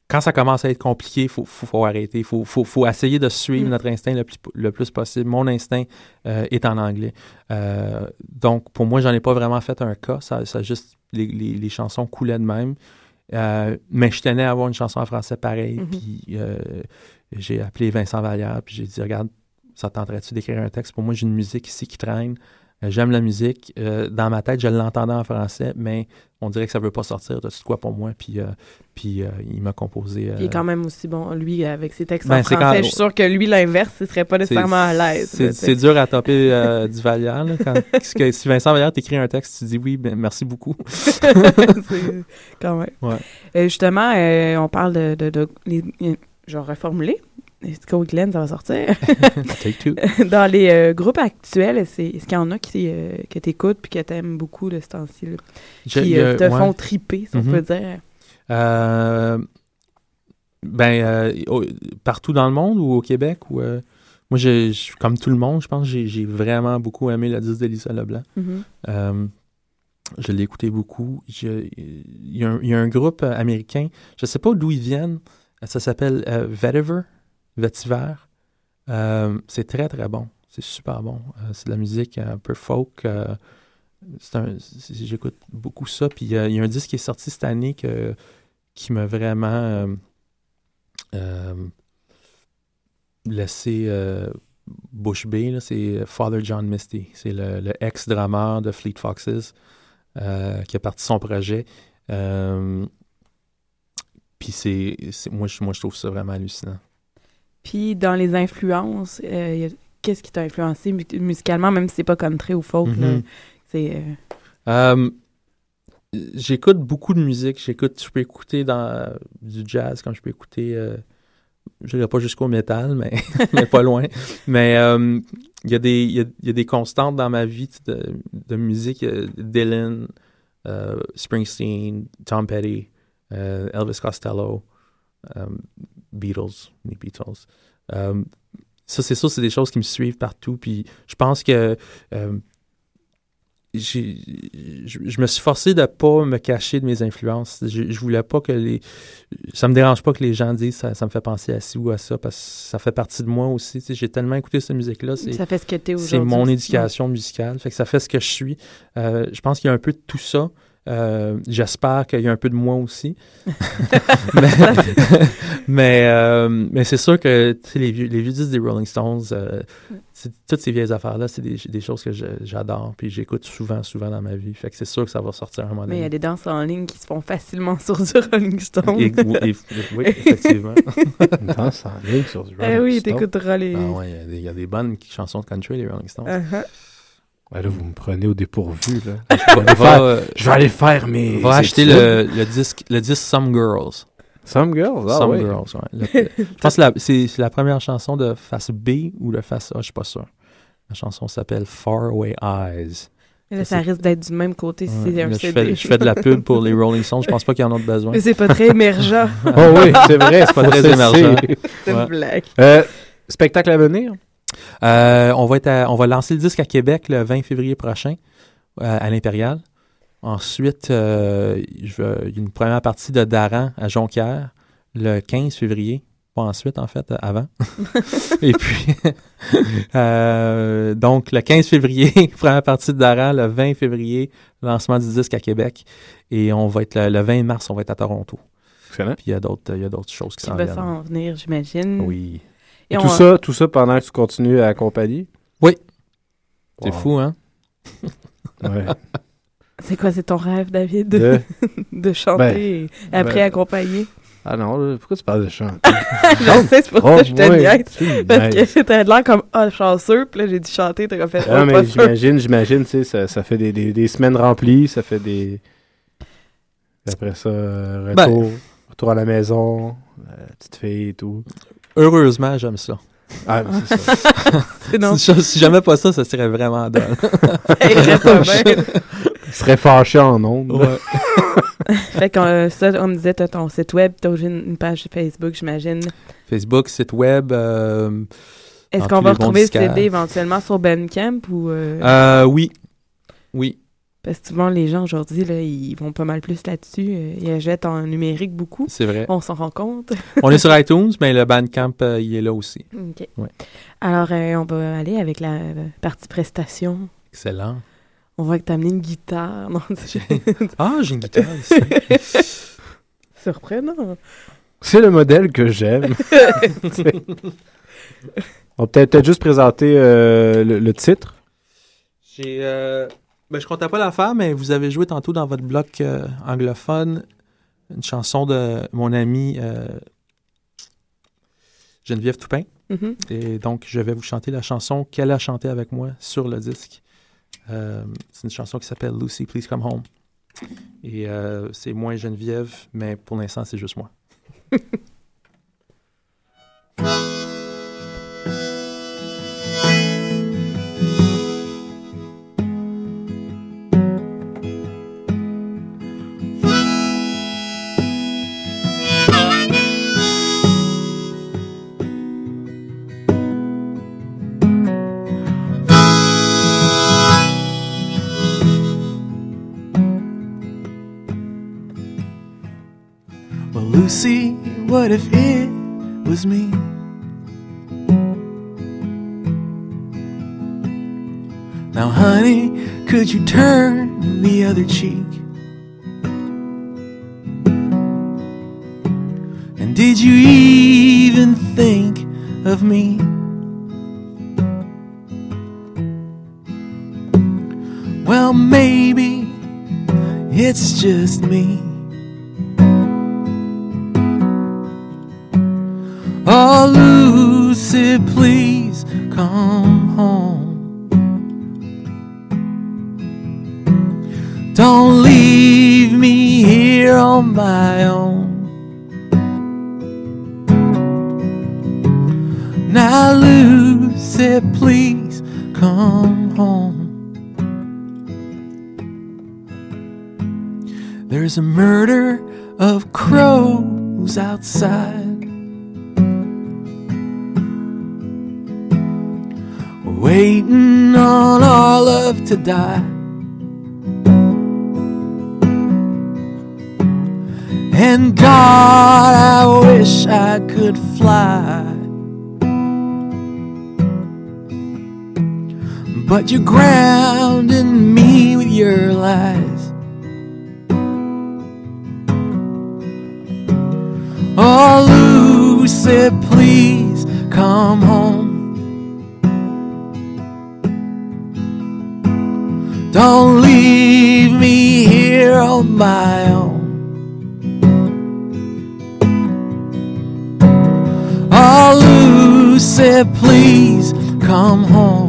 quand ça commence à être compliqué, il faut, faut, faut arrêter. Il faut, essayer de suivre Mm. notre instinct le plus, le plus possible. Mon instinct euh, est en anglais. Euh, donc, pour moi, j'en ai pas vraiment fait un cas. Ça, ça juste, les, les, les chansons coulaient de même. Euh, mais je tenais à avoir une chanson en français pareil. Mhm. Puis j'ai appelé Vincent Vallière, puis j'ai dit Regarde, ça te tenterait-tu d'écrire un texte? Pour moi, j'ai une musique ici qui traîne. Euh, J'aime la musique. Euh, dans ma tête, je l'entendais en français, mais on dirait que ça veut pas sortir. De quoi pour moi? Puis, euh, puis euh, il m'a composé. Il est quand même aussi bon, lui, avec ses textes Ben, en français. quand- Je suis sûre que lui, l'inverse, il serait pas nécessairement à l'aise. C'est dur à euh, du Vallière. là, quand, que si Vincent Vallière t'écrit un texte, tu dis oui, ben, merci beaucoup. Quand même. Ouais. Justement, on parle de. de, de- les- je vais reformuler. Glenn, ça va sortir? Take two. Dans les euh, groupes actuels, c'est- est-ce qu'il y en a qui, euh, que t'écoutes puis que t'aimes beaucoup de ce temps-ci? là? Je- Qui euh, te ouais. font triper, si on Mhm. peut dire. Euh, ben, au- partout dans le monde ou au Québec? Ou, moi, j'ai- je- comme tout le monde, je pense, j'ai j'ai vraiment beaucoup aimé le disque d'Elisa Leblanc. Mhm. Euh, je l'ai écouté beaucoup. Je- Il y, a un- il y a un groupe américain, je ne sais pas d'où ils viennent, ça s'appelle Vetiver, Vetiver. Euh, c'est très, très bon. C'est super bon. Euh, c'est de la musique un peu folk. euh, J'écoute beaucoup ça. Puis euh, il y a un disque qui est sorti cette année que, qui m'a vraiment laissé bouche bée. C'est Father John Misty. C'est le, ex-drameur de Fleet Foxes qui a parti son projet. Puis c'est, moi, je trouve ça vraiment hallucinant. Puis dans les influences, euh, qu'est-ce qui t'a influencé mu- musicalement, même si c'est pas country ou folk? euh, Euh, j'écoute beaucoup de musique. J'écoute, je peux écouter dans, du jazz comme je peux écouter. euh, je n'irai pas jusqu'au métal, mais, mais pas loin. Mais il y, a des- il y, a, y a des constantes dans ma vie de, de musique. Dylan, Springsteen, Tom Petty, Elvis Costello, Beatles, les Beatles. Euh, ça, c'est ça, c'est des choses qui me suivent partout. Puis je pense que euh, j'ai- je, je me suis forcé de pas me cacher de mes influences. Je, je voulais pas que les. Ça me dérange pas que les gens disent ça, ça me fait penser à ci ou à ça parce que ça fait partie de moi aussi. Tu sais, J'ai tellement écouté cette musique-là. c'est- Ça fait ce que t'es C'est aujourd'hui mon aussi, éducation musicale. Fait que ça fait ce que je suis. Euh, je pense qu'il y a un peu de tout ça. Euh, J'espère qu'il y a un peu de moi aussi. mais mais, euh, mais c'est sûr que tu sais, les vieux, les vieux disques des Rolling Stones, euh, toutes ces vieilles affaires-là, c'est des, des choses que j'adore. Puis j'écoute souvent, souvent dans ma vie. Fait que c'est sûr que ça va sortir à un moment Mais il y a donné. des danses en ligne qui se font facilement sur du Rolling Stone. Et- ou- et- oui, effectivement. Une danse en ligne sur du Eh Rolling oui, Stone. t'écouteras les. Ah ouais, il y a des- il y, a des bonnes chansons de country, les Rolling Stones. Uh-huh. Ouais, là, vous me prenez au dépourvu. Là. Je, vais aller faire, euh, je vais aller faire mes. Va acheter le, le disque, le disque Some Girls. Some Girls. Ah, Some ouais. Girls, ouais. Le- je pense que c'est c'est la première chanson de face B ou de face A, je suis pas sûr. La chanson s'appelle Far Away Eyes. Là, ça risque d'être du même côté si Ouais, c'est un je, CD. fais, je fais de la pub pour les Rolling Stones, je pense pas qu'il y en a besoin. Mais c'est pas très émergent. Oh oui, c'est vrai, c'est pas très émergent. C'est une Ouais. blague. Euh, spectacle à venir? Euh, on, va être à- on va lancer le disque à Québec le 20 février prochain euh, à l'Impérial. Ensuite, euh, je vais- il y a une première partie de Daran à Jonquière le 15 février. Pas ensuite, en fait, avant. Et puis, euh, donc, le 15 février, première partie de Daran. Le 20 février, lancement du disque à Québec. Et on va être le, le 20 mars, on va être à Toronto. Excellent. Puis il y a d'autres il y a d'autres choses qui Qui s'en viennent. s'en venir, j'imagine. Oui. Et Et tout, on- ça, tout ça pendant que tu continues à accompagner? Oui. C'est Wow. fou, hein? Ouais. C'est quoi, c'est ton rêve, David? De- De chanter Ben, et après ben- accompagner? Ah non, pourquoi tu parles de chant? je sais, c'est pour ça que je te Oh, ouais, niaise. Parce que t'as l'air comme, ah, chanceux, puis là, j'ai dit chanter, t'as fait, Ah, oh, mais j'imagine, j'imagine, tu sais, ça, ça fait des, des, des semaines remplies, ça fait des... Après ça, euh, Ben. retour, retour à la maison, euh, petite fille et tout. Heureusement, j'aime ça. Ah, mais c'est ça. Sinon- si, si j'aimais pas ça, ça serait vraiment dole. Ça irait pas bien. Il serait fâché en ondes. Ouais. fait que euh, ça, on me disait, t'as ton site web, t'as aussi une une page Facebook, j'imagine. Facebook, site web. euh, Est-ce dans qu'on tous va les bons retrouver le disquaires. CD éventuellement sur Bandcamp ou... euh, Euh, oui. Oui. Parce que souvent, les gens aujourd'hui, là, ils vont pas mal plus là-dessus. euh, Ils achètent en numérique beaucoup. C'est vrai. On s'en rend compte. On est sur iTunes, mais le Bandcamp, euh, il est là aussi. OK. Ouais. Alors, euh, on va aller avec la partie prestation. Excellent. On voit que t'as amené une guitare. Non, Ah, j'ai une guitare ici. Surprenant. C'est le modèle que j'aime. On peut peut-être peut-être juste présenter euh, le, le titre. J'ai. Ben, je comptais pas la faire, mais vous avez joué tantôt dans votre bloc euh, anglophone une chanson de mon ami euh, Geneviève Toupin. Mhm. Et donc, je vais vous chanter la chanson qu'elle a chantée avec moi sur le disque. Euh, c'est une chanson qui s'appelle Lucy, Please Come Home. Et c'est moi et Geneviève, mais pour l'instant, c'est juste moi. what if it was me? Now, honey, could you turn the other cheek? And did you even think of me? Well, maybe it's just me. Lucy, please come home. Don't leave me here on my own. Now, Lucy, please come home. There's a murder of crows outside. Waiting on our love to die. And God, I wish I could fly. But you're grounding me with your lies. Oh, Lucy, please come home. Don't leave me here on my own. Oh, Lucy, please come home.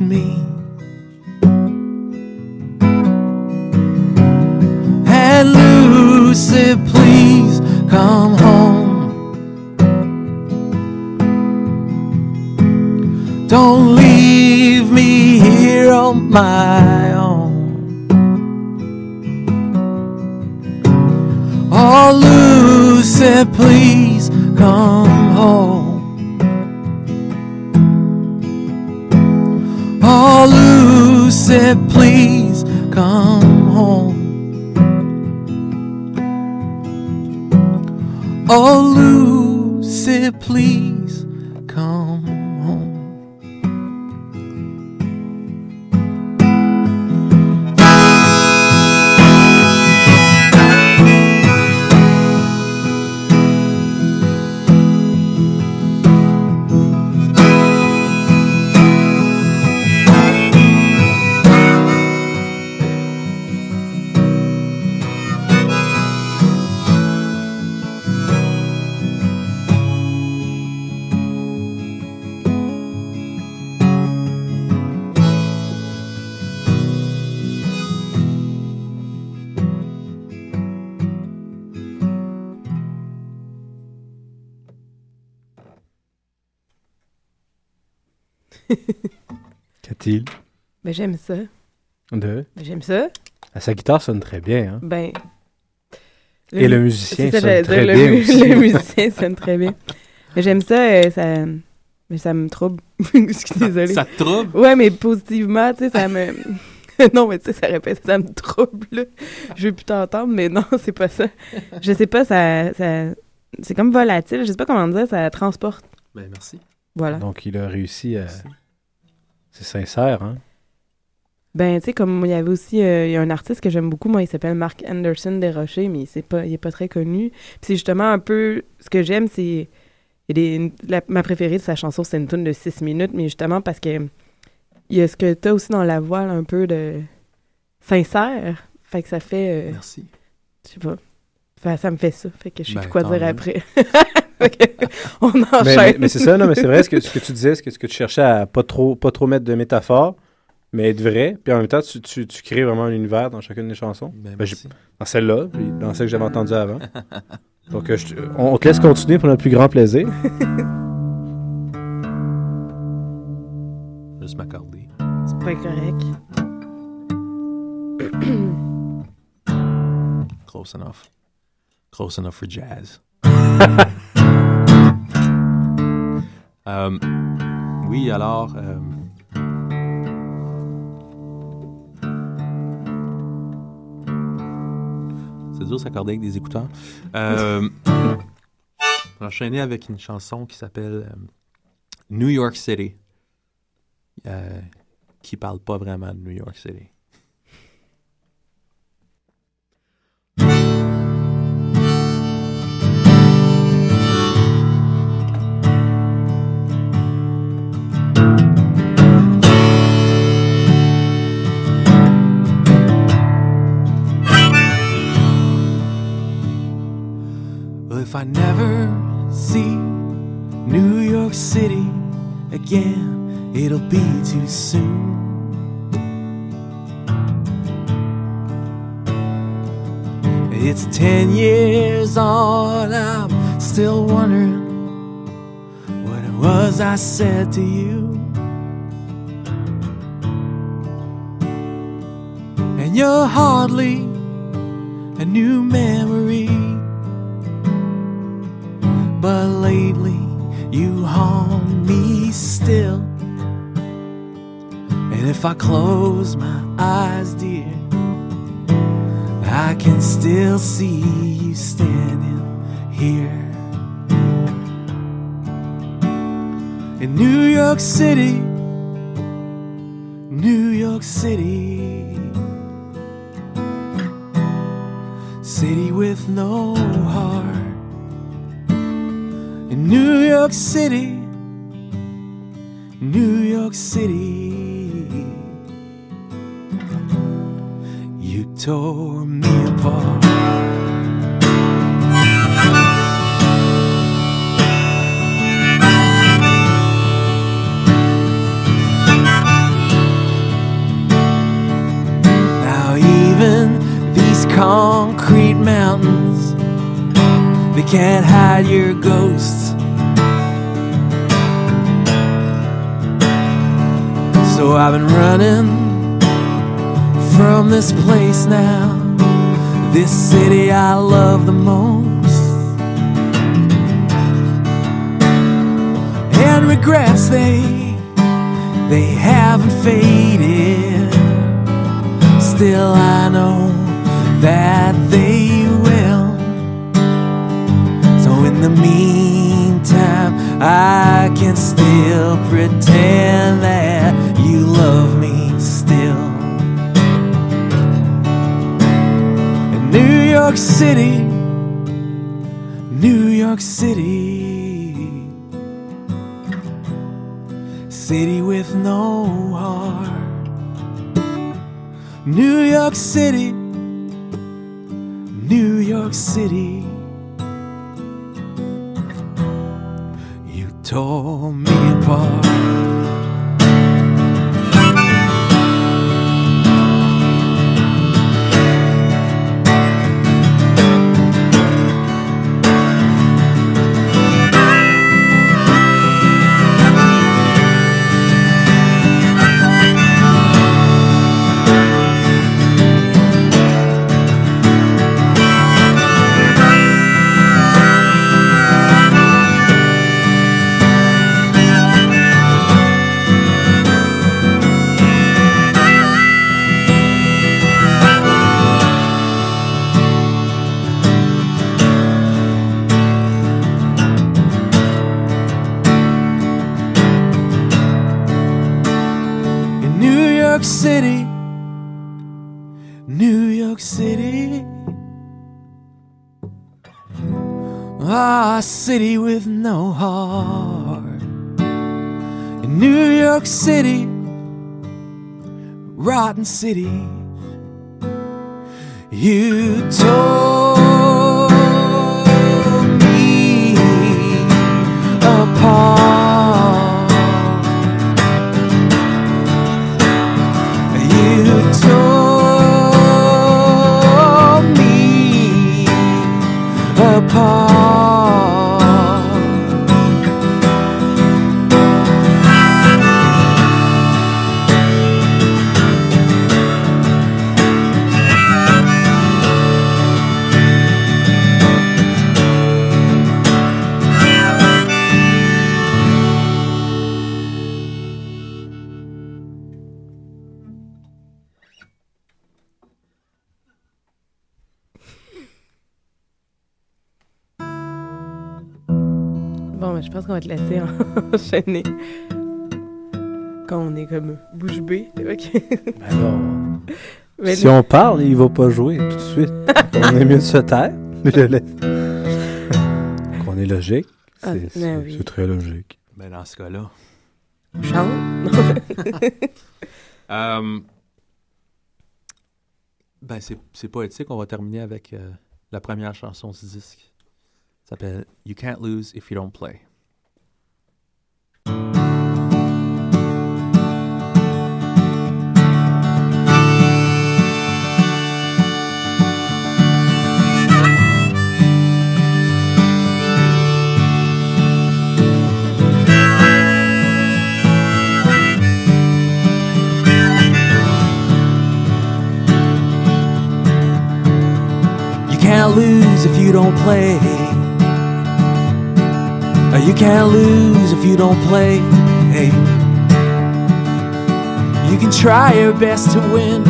Me. And Lucy, please come home. Don't leave me here on my Qu'a-t-il? Ben, j'aime ça. de? Ben, j'aime ça. Ah, Sa guitare sonne très bien. Hein? Ben. Et le musicien ça, sonne j'allais très dire, bien le, aussi. le musicien sonne très bien. Mais j'aime ça, euh, ça. Mais ça me trouble. Je suis désolée. Ça te trouble? Ouais, mais positivement, tu sais, ça me. non, mais tu sais, ça répète, ça me trouble. là. Je veux plus t'entendre, mais non, c'est pas ça. Je sais pas, ça. ça... C'est comme volatile, je sais pas comment dire, ça transporte. Ben, merci. Voilà. Donc, il a réussi à. C'est sincère, hein? Ben, tu sais, comme il y avait aussi, euh, il y a un artiste que j'aime beaucoup, moi, il s'appelle Mark Anderson Desrochers, mais c'est pas, il est pas très connu. Puis c'est justement un peu, ce que j'aime, c'est, il ma préférée de sa chanson, c'est une tune de 6 minutes, mais justement parce que il y a ce que t'as aussi dans la voix, là, un peu de sincère, fait que ça fait... euh, Merci. Je sais pas. Fait- ça me fait ça, fait que je sais Ben, plus quoi dire mieux. après. On Mais, enchaîne. mais- mais c'est ça, non, mais c'est vrai ce que, ce que tu disais, ce que, ce que tu cherchais à pas trop, pas trop mettre de métaphores, mais être vrai. Puis en même temps, tu, tu, tu crées vraiment un univers dans chacune des chansons. Ben, Ben, dans celle-là, puis dans celle que j'avais entendue avant. Donc, euh, je te- on, on te laisse continuer pour notre plus grand plaisir. Juste m'accorder. C'est pas correct. Close enough. Close enough for jazz. Euh, oui, alors. euh, c'est dur de s'accorder avec des écouteurs. Euh, enchaîner avec une chanson qui s'appelle euh, New York City, qui parle pas vraiment de New York City. If I never see New York City again, it'll be too soon. It's ten years on, I'm still wondering what it was I said to you. And you're hardly a new memory. But lately you haunt me still. And if I close my eyes, dear, I can still see you standing here. In New York City, New York City. City with no heart in New York City, New York City. You tore me apart. Now, even these concrete mountains, they can't hide your ghosts. So I've been running from this place now, this city I love the most. And regrets they they haven't faded. Still I know that they will. So in the meantime, I can still pretend that you love me still. In New York City, New York City, city with no heart. New York City, New York City. You tore me apart. Ah, city with no heart. In New York City, rotten city. You told pense qu'on va te laisser enchaîner. Quand on est comme bouche bée. OK. Alors, Mais si on parle, il va pas jouer tout de suite. on est mieux de se taire. Qu'on est logique. Ah, C'est ben c'est- oui. très logique. Ben, dans ce cas-là. Chante? Euh, ben, c'est c'est poétique. On va terminer avec euh, la première chanson du disque. Ça s'appelle You Can't Lose If You Don't Play. You can't lose if you don't play. Uh, You can't lose if you don't play. Hey. You can try your best to win,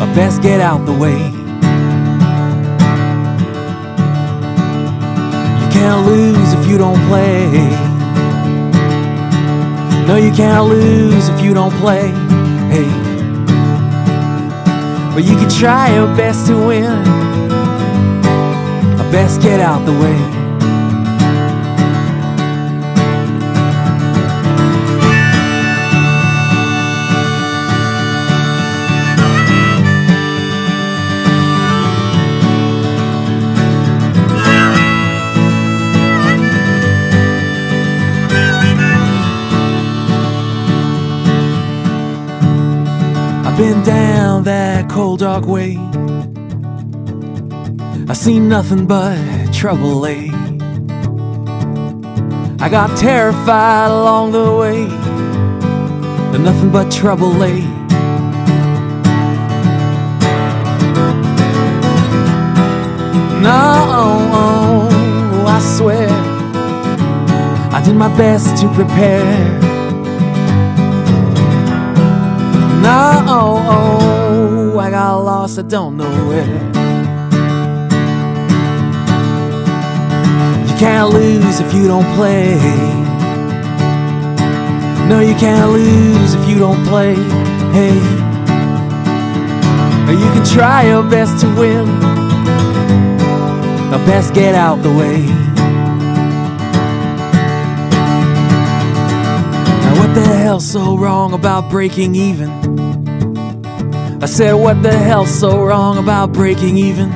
or best get out the way. You can't lose if you don't play. No, you can't lose if you don't play. Hey. But you can try your best to win. Best get out the way. Been down that cold dark way. I seen nothing but trouble lay. I got terrified along the way, and nothing but trouble lay. No, I swear, I did my best to prepare. No, oh, oh, I got lost, I don't know where. You can't lose if you don't play. No, you can't lose if you don't play. Hey, you can try your best to win. Now, best get out the way. Now, what the hell's so wrong about breaking even? I said, what the hell's so wrong about breaking even?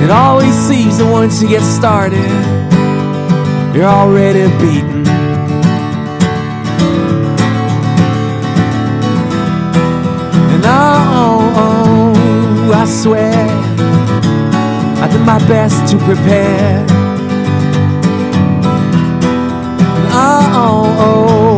It always seems that once you get started, you're already beaten. And oh, oh, I swear, I did my best to prepare. Oh, oh, oh,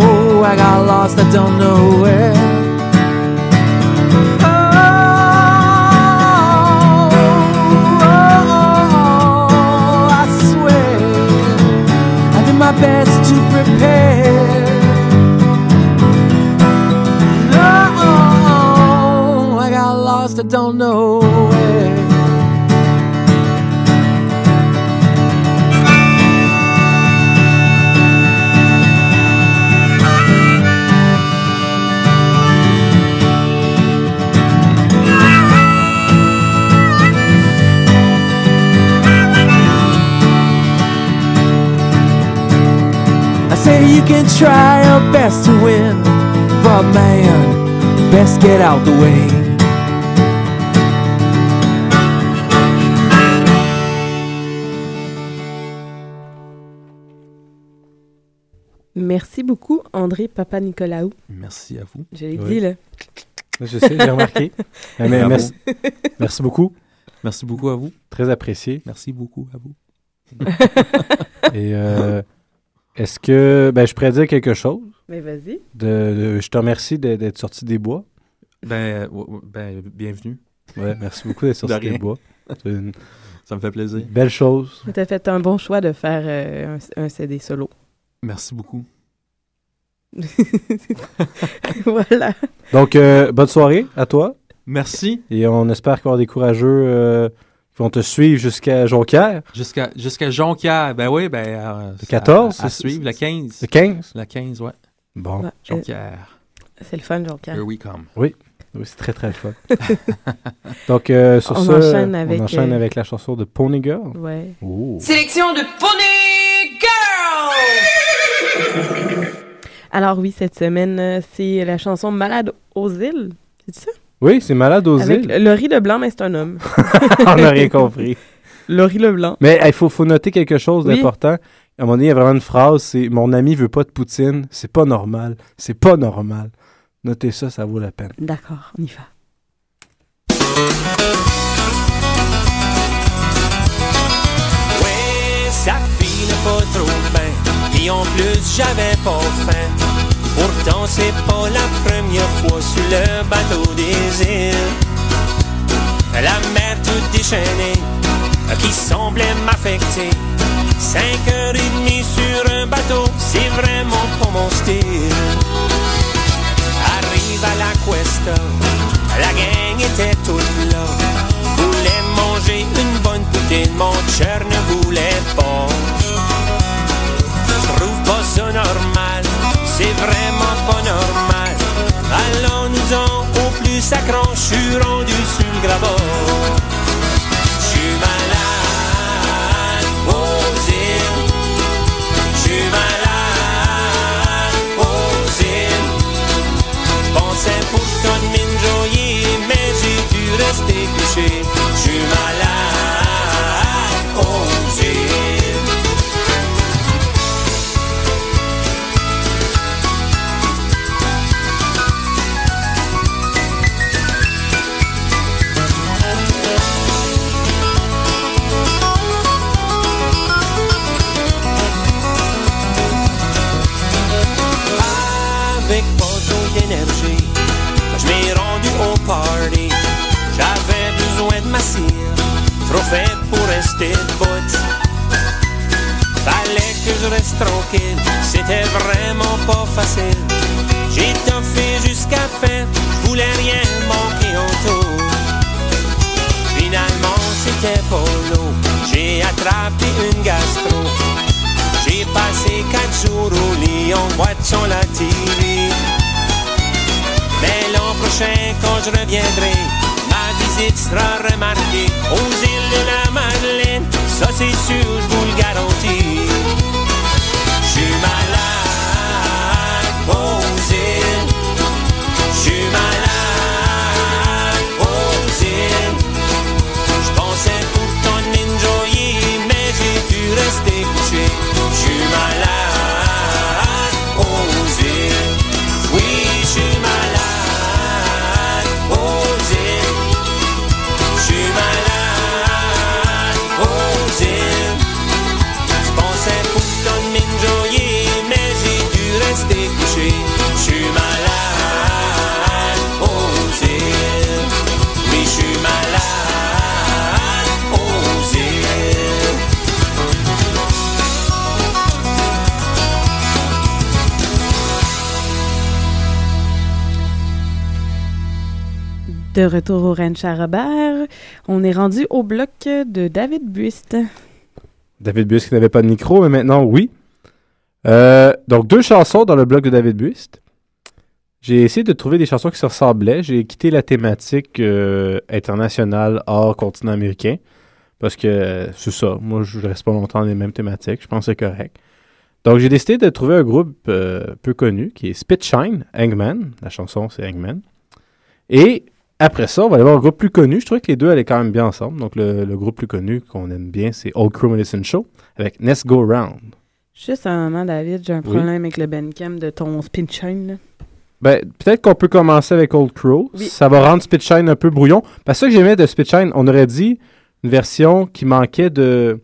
can try your best to win, but man, best get out the way. Merci beaucoup, André Papa Nicolaou. Merci à vous. Je l'ai Oui. dit, là. Je sais, j'ai remarqué. Mais- mais Bravo. merci, merci beaucoup. Merci beaucoup à vous. Très apprécié. Merci beaucoup à vous. Et euh, est-ce que ben, je pourrais dire quelque chose? Mais vas-y. De, de- je te remercie d'être sorti des bois. Ben, euh, ben bienvenue. Ouais, merci beaucoup d'être De sorti des bois. Une Ça me fait plaisir. belle chose. Tu as fait un bon choix de faire euh, un, un CD solo. Merci beaucoup. voilà. Donc, euh, bonne soirée à toi. Merci. Et on espère qu'il y aura des courageux euh, qui vont te suivre jusqu'à Jonquière. Jusqu'à jusqu'à Jonquière. Ben oui, ben. euh, Le 14, À, suivre, le 15. Le 15? Le 15, ouais. Bon. Ouais, euh, Jonquière. C'est le fun, Jonquière. Here we come. Oui. Oui, c'est très très fun. Donc, euh, sur On ça, enchaîne avec, on enchaîne euh, avec la chanson de Pony Girl. Ouais. Oh. Sélection de Pony Girl! Alors oui, cette semaine, euh, c'est la chanson Malade aux îles. C'est ça? Oui, c'est Malade aux Avec le- Laurie Leblanc, mais c'est un homme. on n'a rien compris. Laurie Leblanc. Mais il faut, faut noter quelque chose Oui. d'important. À un moment donné, il y a vraiment une phrase, c'est « Mon ami veut pas de poutine, c'est pas normal. C'est pas normal. » Notez ça, ça vaut la peine. D'accord, on y va. Ouais, ça file pas trop bien. Puis en plus, j'avais pas faim. Pourtant, c'est pas la première fois sur le bateau des îles. La mer toute déchaînée, qui semblait m'affecter. Cinq heures et demie sur un bateau, c'est vraiment pas mon style. Arrive à la Cuesta, la gang était toute là. Voulait manger une bonne poutine, mon cher ne voulait pas. Je trouve pas ça normal, c'est vraiment pas normal. Alors nous en au plus sacrant, je suis rendu sur le. Je suis malade aux îles, je suis malade aux îles. Pensais pourtant de m'enjoyer, mais j'ai dû rester couché. Trop faible pour rester debout. Fallait que je reste tranquille, c'était vraiment pas facile. J'ai toffé jusqu'à fin, je voulais rien manquer en tout. Finalement, c'était l'eau, j'ai attrapé une gastro. J'ai passé quatre jours au lit en watchant la TV. Mais l'an prochain, quand je reviendrai, visite sera remarquée aux îles de la Madeleine. Ça, c'est sûr, je vous le garantis. Je suis malade aux îles. Je suis malade De retour au Ranch à Robert, on est rendu au bloc de David Buist. David Buist qui n'avait pas de micro, mais maintenant, oui. Euh, donc, deux chansons dans le blog de David Buist. J'ai essayé de trouver des chansons qui se ressemblaient. J'ai quitté la thématique euh, internationale hors continent américain. Parce que euh, c'est ça. Moi, je reste pas longtemps dans les mêmes thématiques. Je pense que c'est correct. Donc, j'ai décidé de trouver un groupe peu connu qui est Spitshine, Hangman. La chanson, c'est Hangman. Et après ça, on va aller voir un groupe plus connu. Je trouvais que les deux allaient quand même bien ensemble. Donc, le, le groupe plus connu qu'on aime bien, c'est Old Crow Medicine Show avec Let's Go Round. Juste un moment, David, j'ai un Oui. problème avec le Bandcamp de ton spin chain. Ben, peut-être qu'on peut commencer avec Old Crow. Oui. Ça va rendre Spitshine un peu brouillon. Parce que ça que j'aimais de Spitshine, on aurait dit une version qui manquait de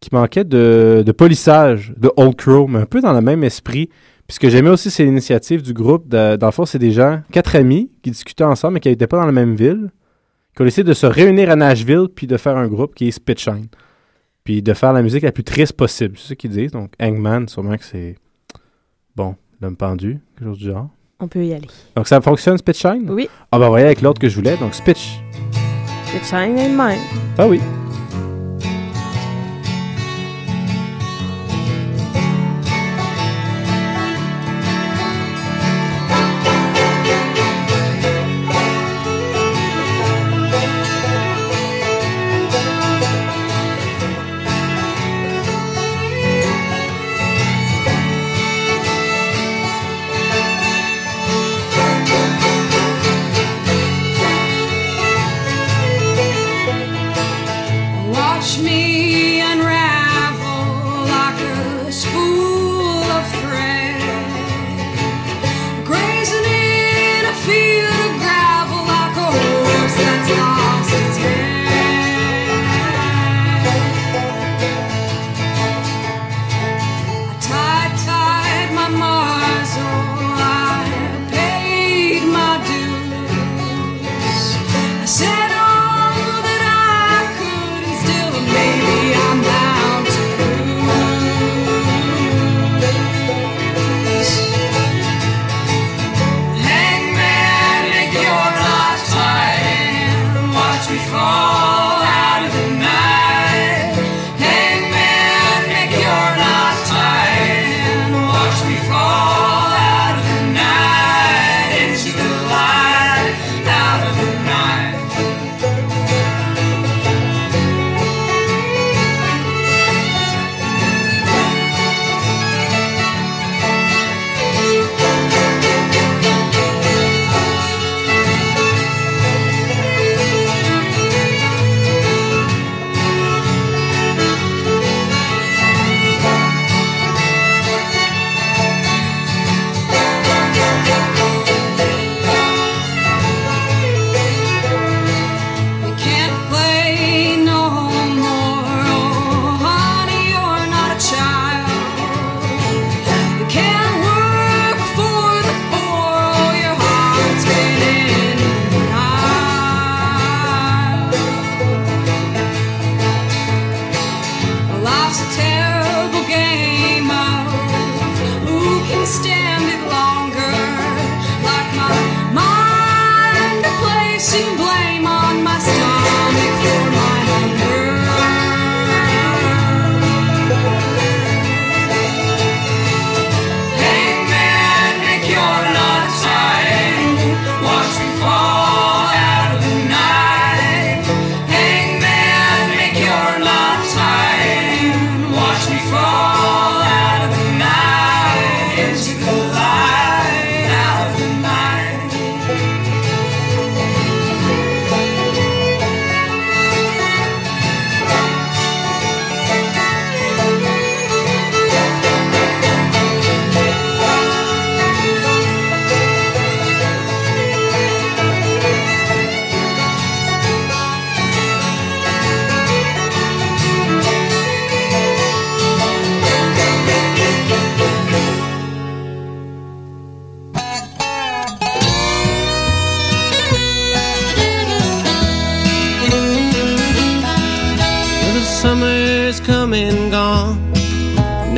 qui manquait de, de polissage de Old Crow, mais un peu dans le même esprit. Puis ce que j'aimais aussi, c'est l'initiative du groupe. De- dans le fond, c'est des gens, quatre amis, qui discutaient ensemble, mais qui n'étaient pas dans la même ville, qui ont décidé de se réunir à Nashville, puis de faire un groupe qui est Spitshine. Puis de faire la musique la plus triste possible. C'est ça qu'ils disent. Donc, Hangman, sûrement que c'est, bon, l'homme pendu, quelque chose du genre. On peut y aller. Donc ça fonctionne, Spitshine? Oui. Ah ben voyez avec l'autre que je voulais, donc Spitch. Le même. Ah oui.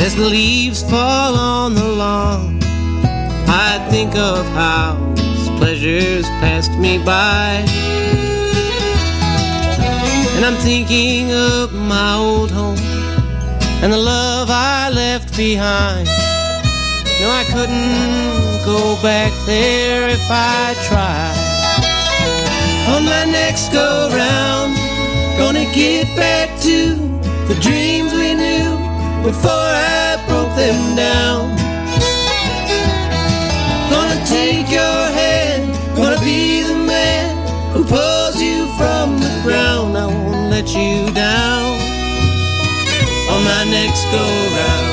As the leaves fall on the lawn, I think of how his pleasures passed me by. And I'm thinking of my old home and the love I left behind. No, I couldn't go back there if I tried. On my next go round, gonna get back to the knew before I broke them down. Gonna take your hand, gonna be the man who pulls you from the ground. I won't let you down on my next go round.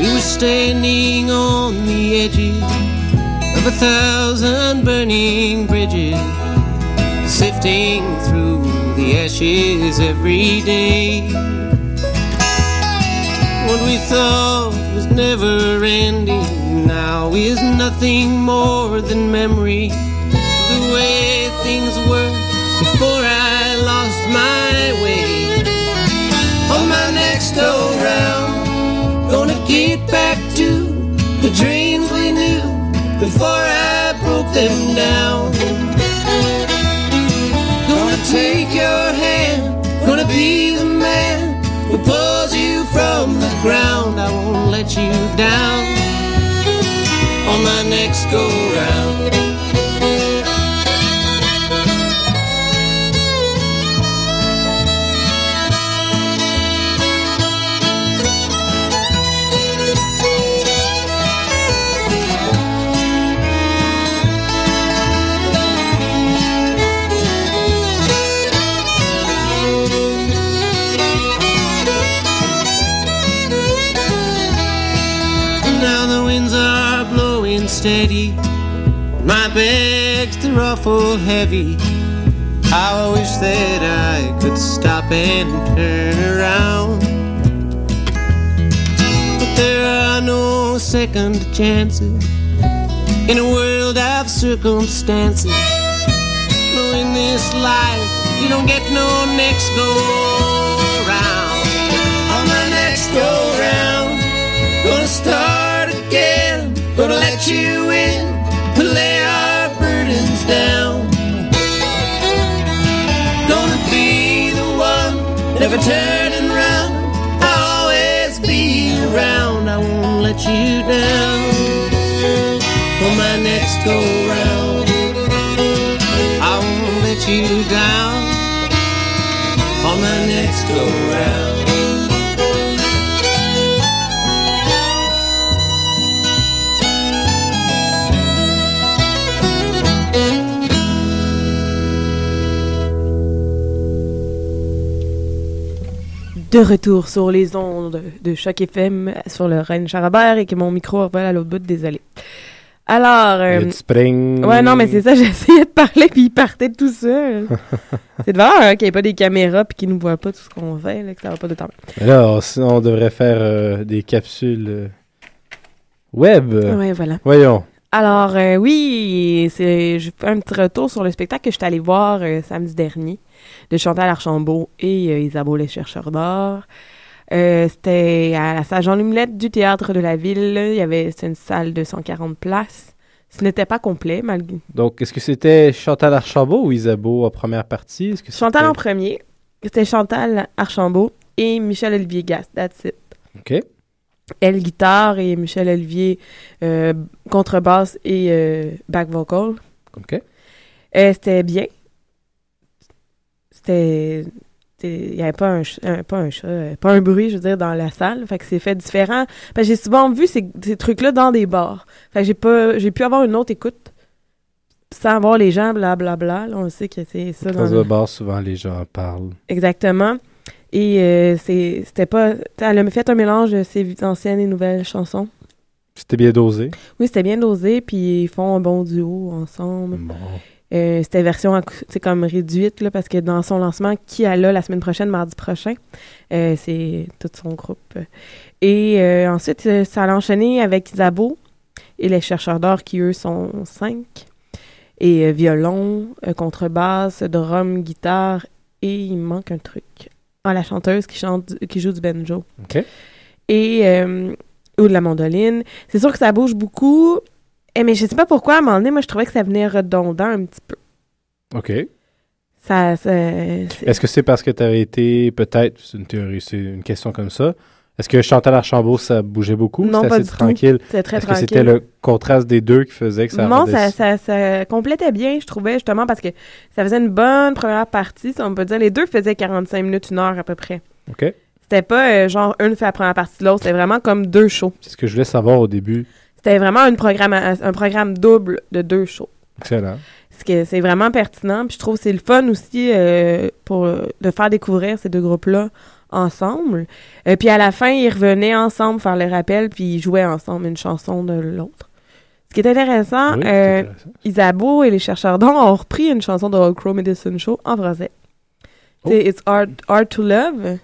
We were standing on the edges of a thousand burning bridges, sifting through the ashes every day. What we thought was never ending now is nothing more than memory the way things were before I lost my way. On my next go round, gonna get back to the knew before I broke them down. Gonna take your hand, gonna be the man who pulls you from the ground. I won't let you down on my next go round. Bags they're awful heavy. How I wish that I could stop and turn around. But there are no second chances in a world of circumstances. No, in this life, you don't get no next go round. On my next go round, gonna start again, gonna let you in, down. Gonna be the one, never turning round. I'll always be around, I won't let you down. On my next go round, I won't let you down. On my next go round. De retour sur les ondes de Choc FM sur le Reine Charabert et que mon micro revole à l'autre bout, désolé. Alors. euh, Le spring. Ouais, non, mais c'est ça, j'essayais de parler puis il partait tout seul. c'est de voir hein, qu'il n'y ait pas des caméras puis qu'ils nous voient pas tout ce qu'on fait, là, que ça va pas de temps. Là, on- sinon, on devrait faire euh, des capsules euh, web. Ouais, voilà. Voyons. Alors, euh, oui, c'est, je fais un petit retour sur le spectacle que je suis allée voir euh, samedi dernier de Chantal Archambault et euh, Isabeau les chercheurs d'or. Euh, c'était à la salle Jean Lumelette du Théâtre de la Ville. Il y avait, c'était une salle de 140 places. Ce n'était pas complet, malgré... Donc, est-ce que c'était Chantal Archambault ou Isabeau en première partie? Que Chantal en premier. C'était Chantal Archambault et Michel Olivier Gast. That's it. OK. Elle guitare et Michel Olivier euh, contrebasse et euh, back vocal. OK. Euh, c'était bien. C'était. Il n'y avait pas un, pas un chat, pas un bruit, je veux dire, dans la salle. Fait que c'est fait différent. J'ai souvent vu ces, ces trucs-là dans des bars. Fait que j'ai pas, j'ai pu avoir une autre écoute sans voir les gens, blablabla. Là, on sait que c'est ça. Dans Dans le- un bar, souvent, les gens en parlent. Exactement. Et euh, c'est- c'était pas. Elle a fait un mélange de ses anciennes et nouvelles chansons. C'était bien dosé. Oui, c'était bien dosé, puis ils font un bon duo ensemble. Euh, c'était version t'sais, comme réduite, là, parce que dans son lancement, qui a là la semaine prochaine, mardi prochain, euh, c'est tout son groupe. Et euh, ensuite, ça a enchaîné avec Isabeau et les chercheurs d'or, qui eux sont cinq. Et violon, contrebasse, drum, guitare, et il manque un truc. Ah, la chanteuse qui chante, qui joue du banjo. OK. Et, euh, ou de la mandoline. C'est sûr que ça bouge beaucoup. Eh, mais je sais pas pourquoi, à un moment donné, moi, je trouvais que ça venait redondant un petit peu. OK. Ça, Est-ce que c'est parce que tu avais été, peut-être, c'est une théorie, c'est une question comme ça, Est-ce que Chantal Archambault, ça bougeait beaucoup? Non, C'était pas assez du tout. tranquille. C'était très Est-ce que tranquille. c'était le contraste des deux qui faisait que ça non, ça, ça, ça complétait bien, je trouvais, justement, parce que ça faisait une bonne première partie, si on peut dire. Les deux faisaient 45 minutes, une heure à peu près. OK. C'était pas euh, genre une fait la première partie de l'autre, c'était vraiment comme deux shows. C'est ce que je voulais savoir au début. C'était vraiment une programme, un programme double de deux shows. Excellent. Ce que c'est vraiment pertinent. Puis je trouve que c'est le fun aussi euh, pour de faire découvrir ces deux groupes-là ensemble. Euh, puis à la fin, ils revenaient ensemble faire le rappel, puis ils jouaient ensemble une chanson de l'autre. Ce qui est intéressant, Oui, euh, intéressant. Isabeau et les chercheurs d'or ont repris une chanson de Old Crow Medicine Show en français. Oh. C'est It's hard, hard to Love.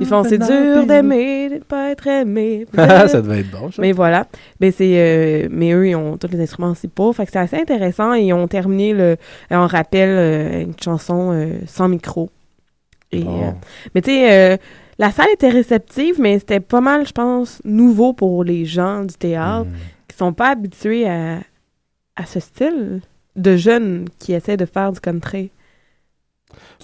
Ils font C'est dur d'aimer, de pas être aimé. ça devait être bon, ça. Mais voilà. Mais c'est euh, mais eux ils ont tous les instruments aussi pas. Fait que c'est assez intéressant ils ont terminé le on rappelle euh, une chanson euh, sans micro. Et, euh, mais tu sais euh, la salle était réceptive mais c'était pas mal je pense nouveau pour les gens du théâtre Hmm. qui sont pas habitués à à ce style de jeunes qui essaient de faire du country.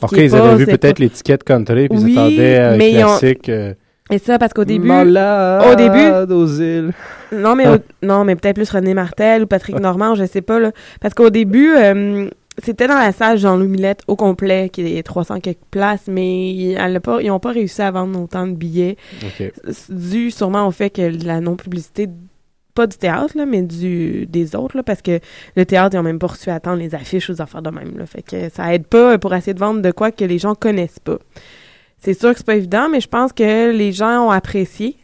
OK, qui est ils pas- avaient vu peut-être pas- l'étiquette country, puis Oui, ils attendaient un mais ont- classique. euh, Et ça parce qu'au début Malade au début aux îles. Non, mais, au- non, mais peut-être plus René Martel ou Patrick Normand, je sais pas, là. Parce qu'au début, euh, c'était dans la salle Jean-Louis Millette au complet, qui est 300 quelques places, mais pas, ils n'ont pas réussi à vendre autant de billets. Dû sûrement au fait que la non-publicité, pas du théâtre, là, mais du, des autres, là, parce que le théâtre, ils ont même pas reçu à attendre les affiches aux affaires de même, là. Fait que ça aide pas pour essayer de vendre de quoi que les gens connaissent pas. C'est sûr que c'est pas évident, mais je pense que les gens ont apprécié.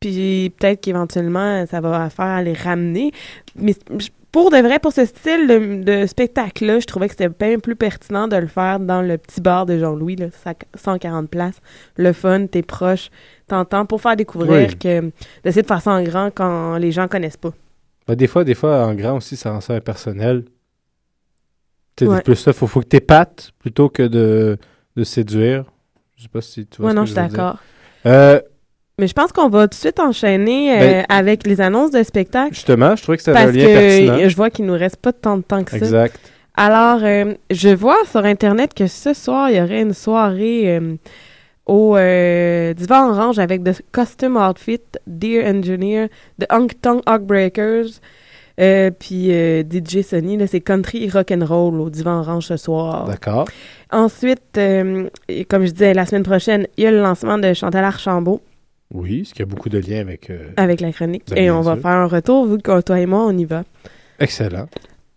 Puis peut-être qu'éventuellement, ça va faire à les ramener. Mais c- pour de vrai, pour ce style de, de spectacle-là, je trouvais que c'était bien plus pertinent de le faire dans le petit bar de Jean-Louis, là, ça- 140 places. Le fun, t'es proche, t'entends, pour faire découvrir Oui. que d'essayer de faire ça en grand quand les gens connaissent pas. Ben, des fois, des fois, en grand aussi, ça rend ça impersonnel. Sais, Ouais. plus ça, faut, faut que t'épates plutôt que de, de séduire. Je sais pas si tu vois Ouais, ce non, que je je suis d'accord. Euh, Mais je pense qu'on va tout de suite enchaîner euh, Ben, avec les annonces de spectacle. justement, je trouvais que c'était un lien pertinent. je vois qu'il nous reste pas tant de temps que ça. Exact. Alors, euh, je vois sur Internet que ce soir, il y aurait une soirée euh, au euh, Divan Orange avec The Custom Outfit, Dear Engineer, The Hong Tong Breakers, euh, puis euh, DJ Sony. C'est country rock and roll au Divan Orange ce soir. D'accord. Ensuite, euh, comme je disais, la semaine prochaine, il y a le lancement de Chantal Archambault Oui, ce qui a beaucoup de liens avec. euh, avec la chronique. Et on va faire un retour, vu que toi et moi, on y va. Excellent.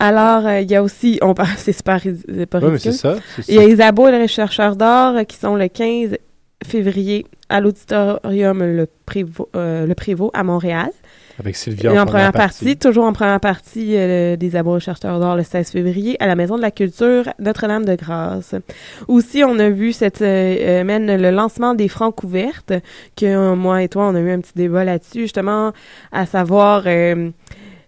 Alors, euh, il y a aussi, on parle, c'est super, pas Oui, mais c'est ça. Il y a. Isabeau et les chercheurs d'or euh, qui sont le 15 février à l'auditorium le, Prévost, euh, le Prévost à Montréal. Avec Sylvia Et en première partie, toujours en première partie euh, des les chercheurs d'or le 16 février à la Maison de la Culture Notre-Dame-de-Grâce. Aussi, on a vu cette euh, semaine le lancement des francs ouvertes, que euh, moi et toi, on a eu un petit débat là-dessus, justement, à savoir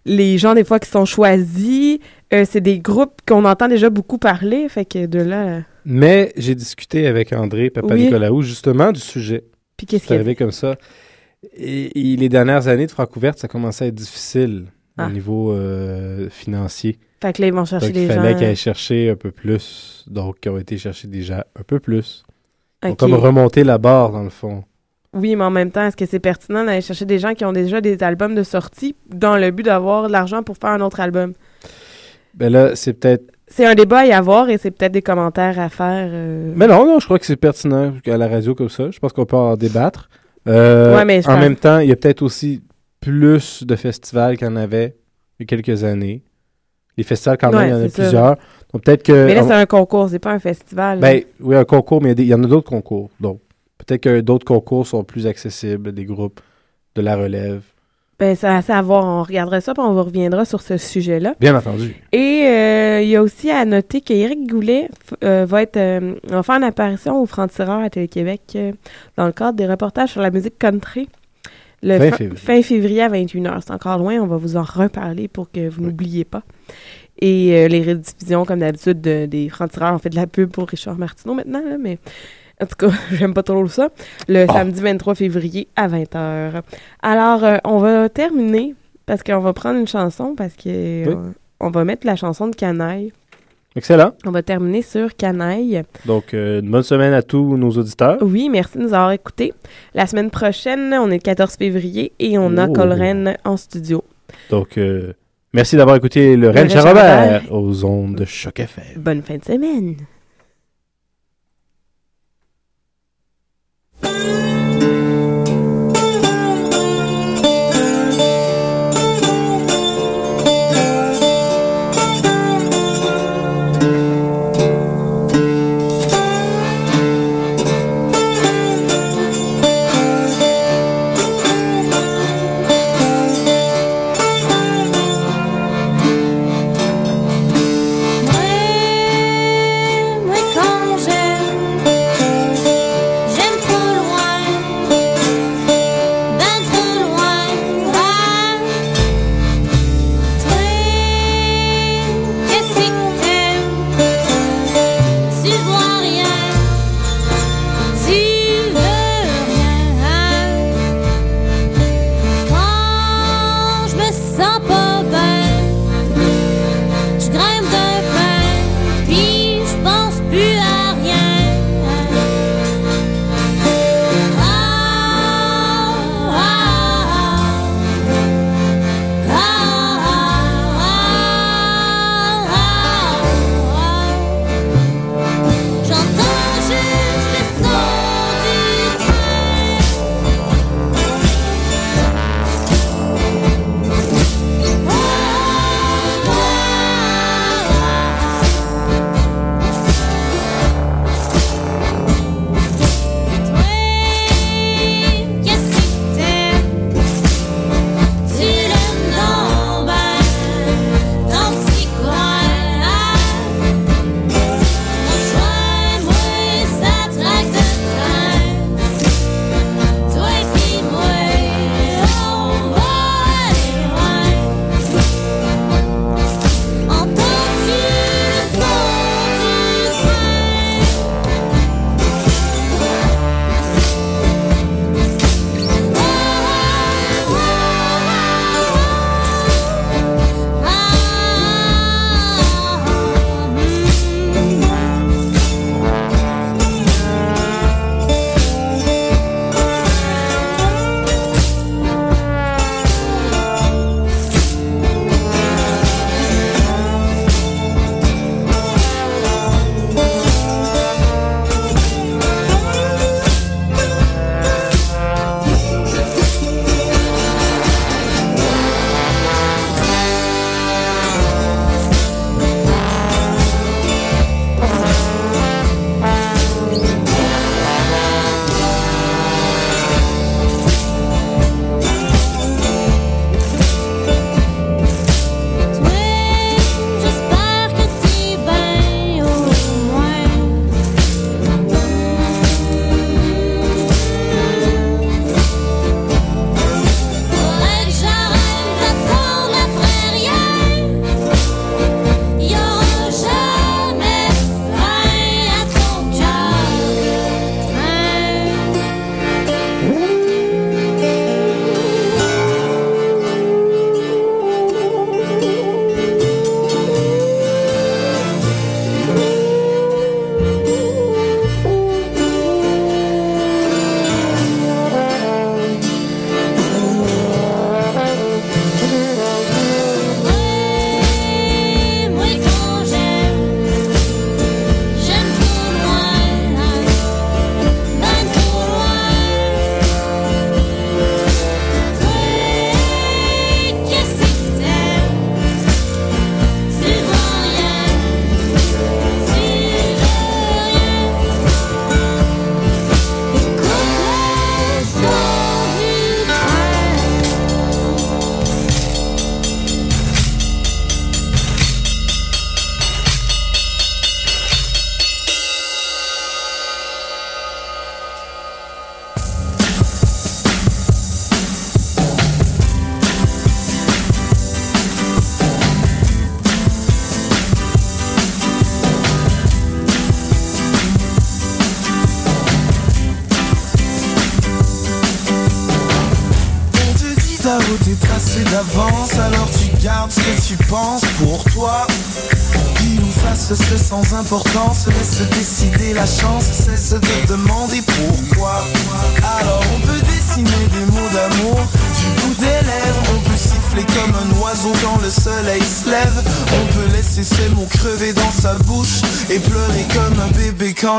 les gens des fois qui sont choisis. euh, c'est des groupes qu'on entend déjà beaucoup parler, fait que de là... Mais j'ai discuté avec André Papa Oui. Justement du sujet. Puis qu'est-ce qu'il y a arrivé comme ça. Et, et les dernières années de Francouverte, ça commençait à être difficile Ah. au niveau euh, financier. Fait que là, ils vont chercher Donc, des il fallait gens. qu'ils aillent chercher un peu plus. Donc, ils ont été chercher déjà un peu plus. Ils ont Ok. comme remonter la barre, dans le fond. Oui, mais en même temps, est-ce que c'est pertinent d'aller chercher des gens qui ont déjà des albums de sortie dans le but d'avoir de l'argent pour faire un autre album? Ben là, c'est peut-être... C'est un débat à y avoir et c'est peut-être des commentaires à faire. euh. Mais non, non, je crois que c'est pertinent à la radio comme ça. Je pense qu'on peut en débattre. Euh, Ouais, mais je en même temps, il y a peut-être aussi plus de festivals qu'il y en avait il y a quelques années. Les festivals, quand même, Ouais, il y en a ça. plusieurs. Donc, peut-être que... Mais là, c'est un concours, c'est pas un festival. Ben, oui, un concours, mais il y y, en a d'autres concours. Donc, peut-être que d'autres concours sont plus accessibles, des groupes de la relève. Ben, c'est assez à voir. On regardera ça puis on vous reviendra sur ce sujet-là. Bien entendu. Et euh, il y a aussi à noter qu'Éric Goulet euh, va être euh, va faire une apparition au Franc-Tireur à Télé-Québec dans le cadre des reportages sur la musique country. Le Fin février. fin février à 21h. C'est encore loin, on va vous en reparler pour que vous n'oubliez pas. Et les rediffusions, comme d'habitude, de- des Francs-Tireurs, on fait de la pub pour Richard Martineau maintenant, là, mais en tout cas, j'aime pas trop ça. Le Ah. samedi 23 février à 20h. Alors, euh, on va terminer parce qu'on va prendre une chanson parce que euh, on va mettre la chanson de Canaille. Excellent. On va terminer sur Canaille. Donc, euh, une bonne semaine à tous nos auditeurs. Oui, merci de nous avoir écoutés. La semaine prochaine, on est le 14 février et on a Oh. Colren en studio. Donc, merci d'avoir écouté le Le Rennes Robert. aux ondes de Choc FM. Bonne fin de semaine. Moi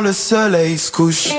le soleil se couche.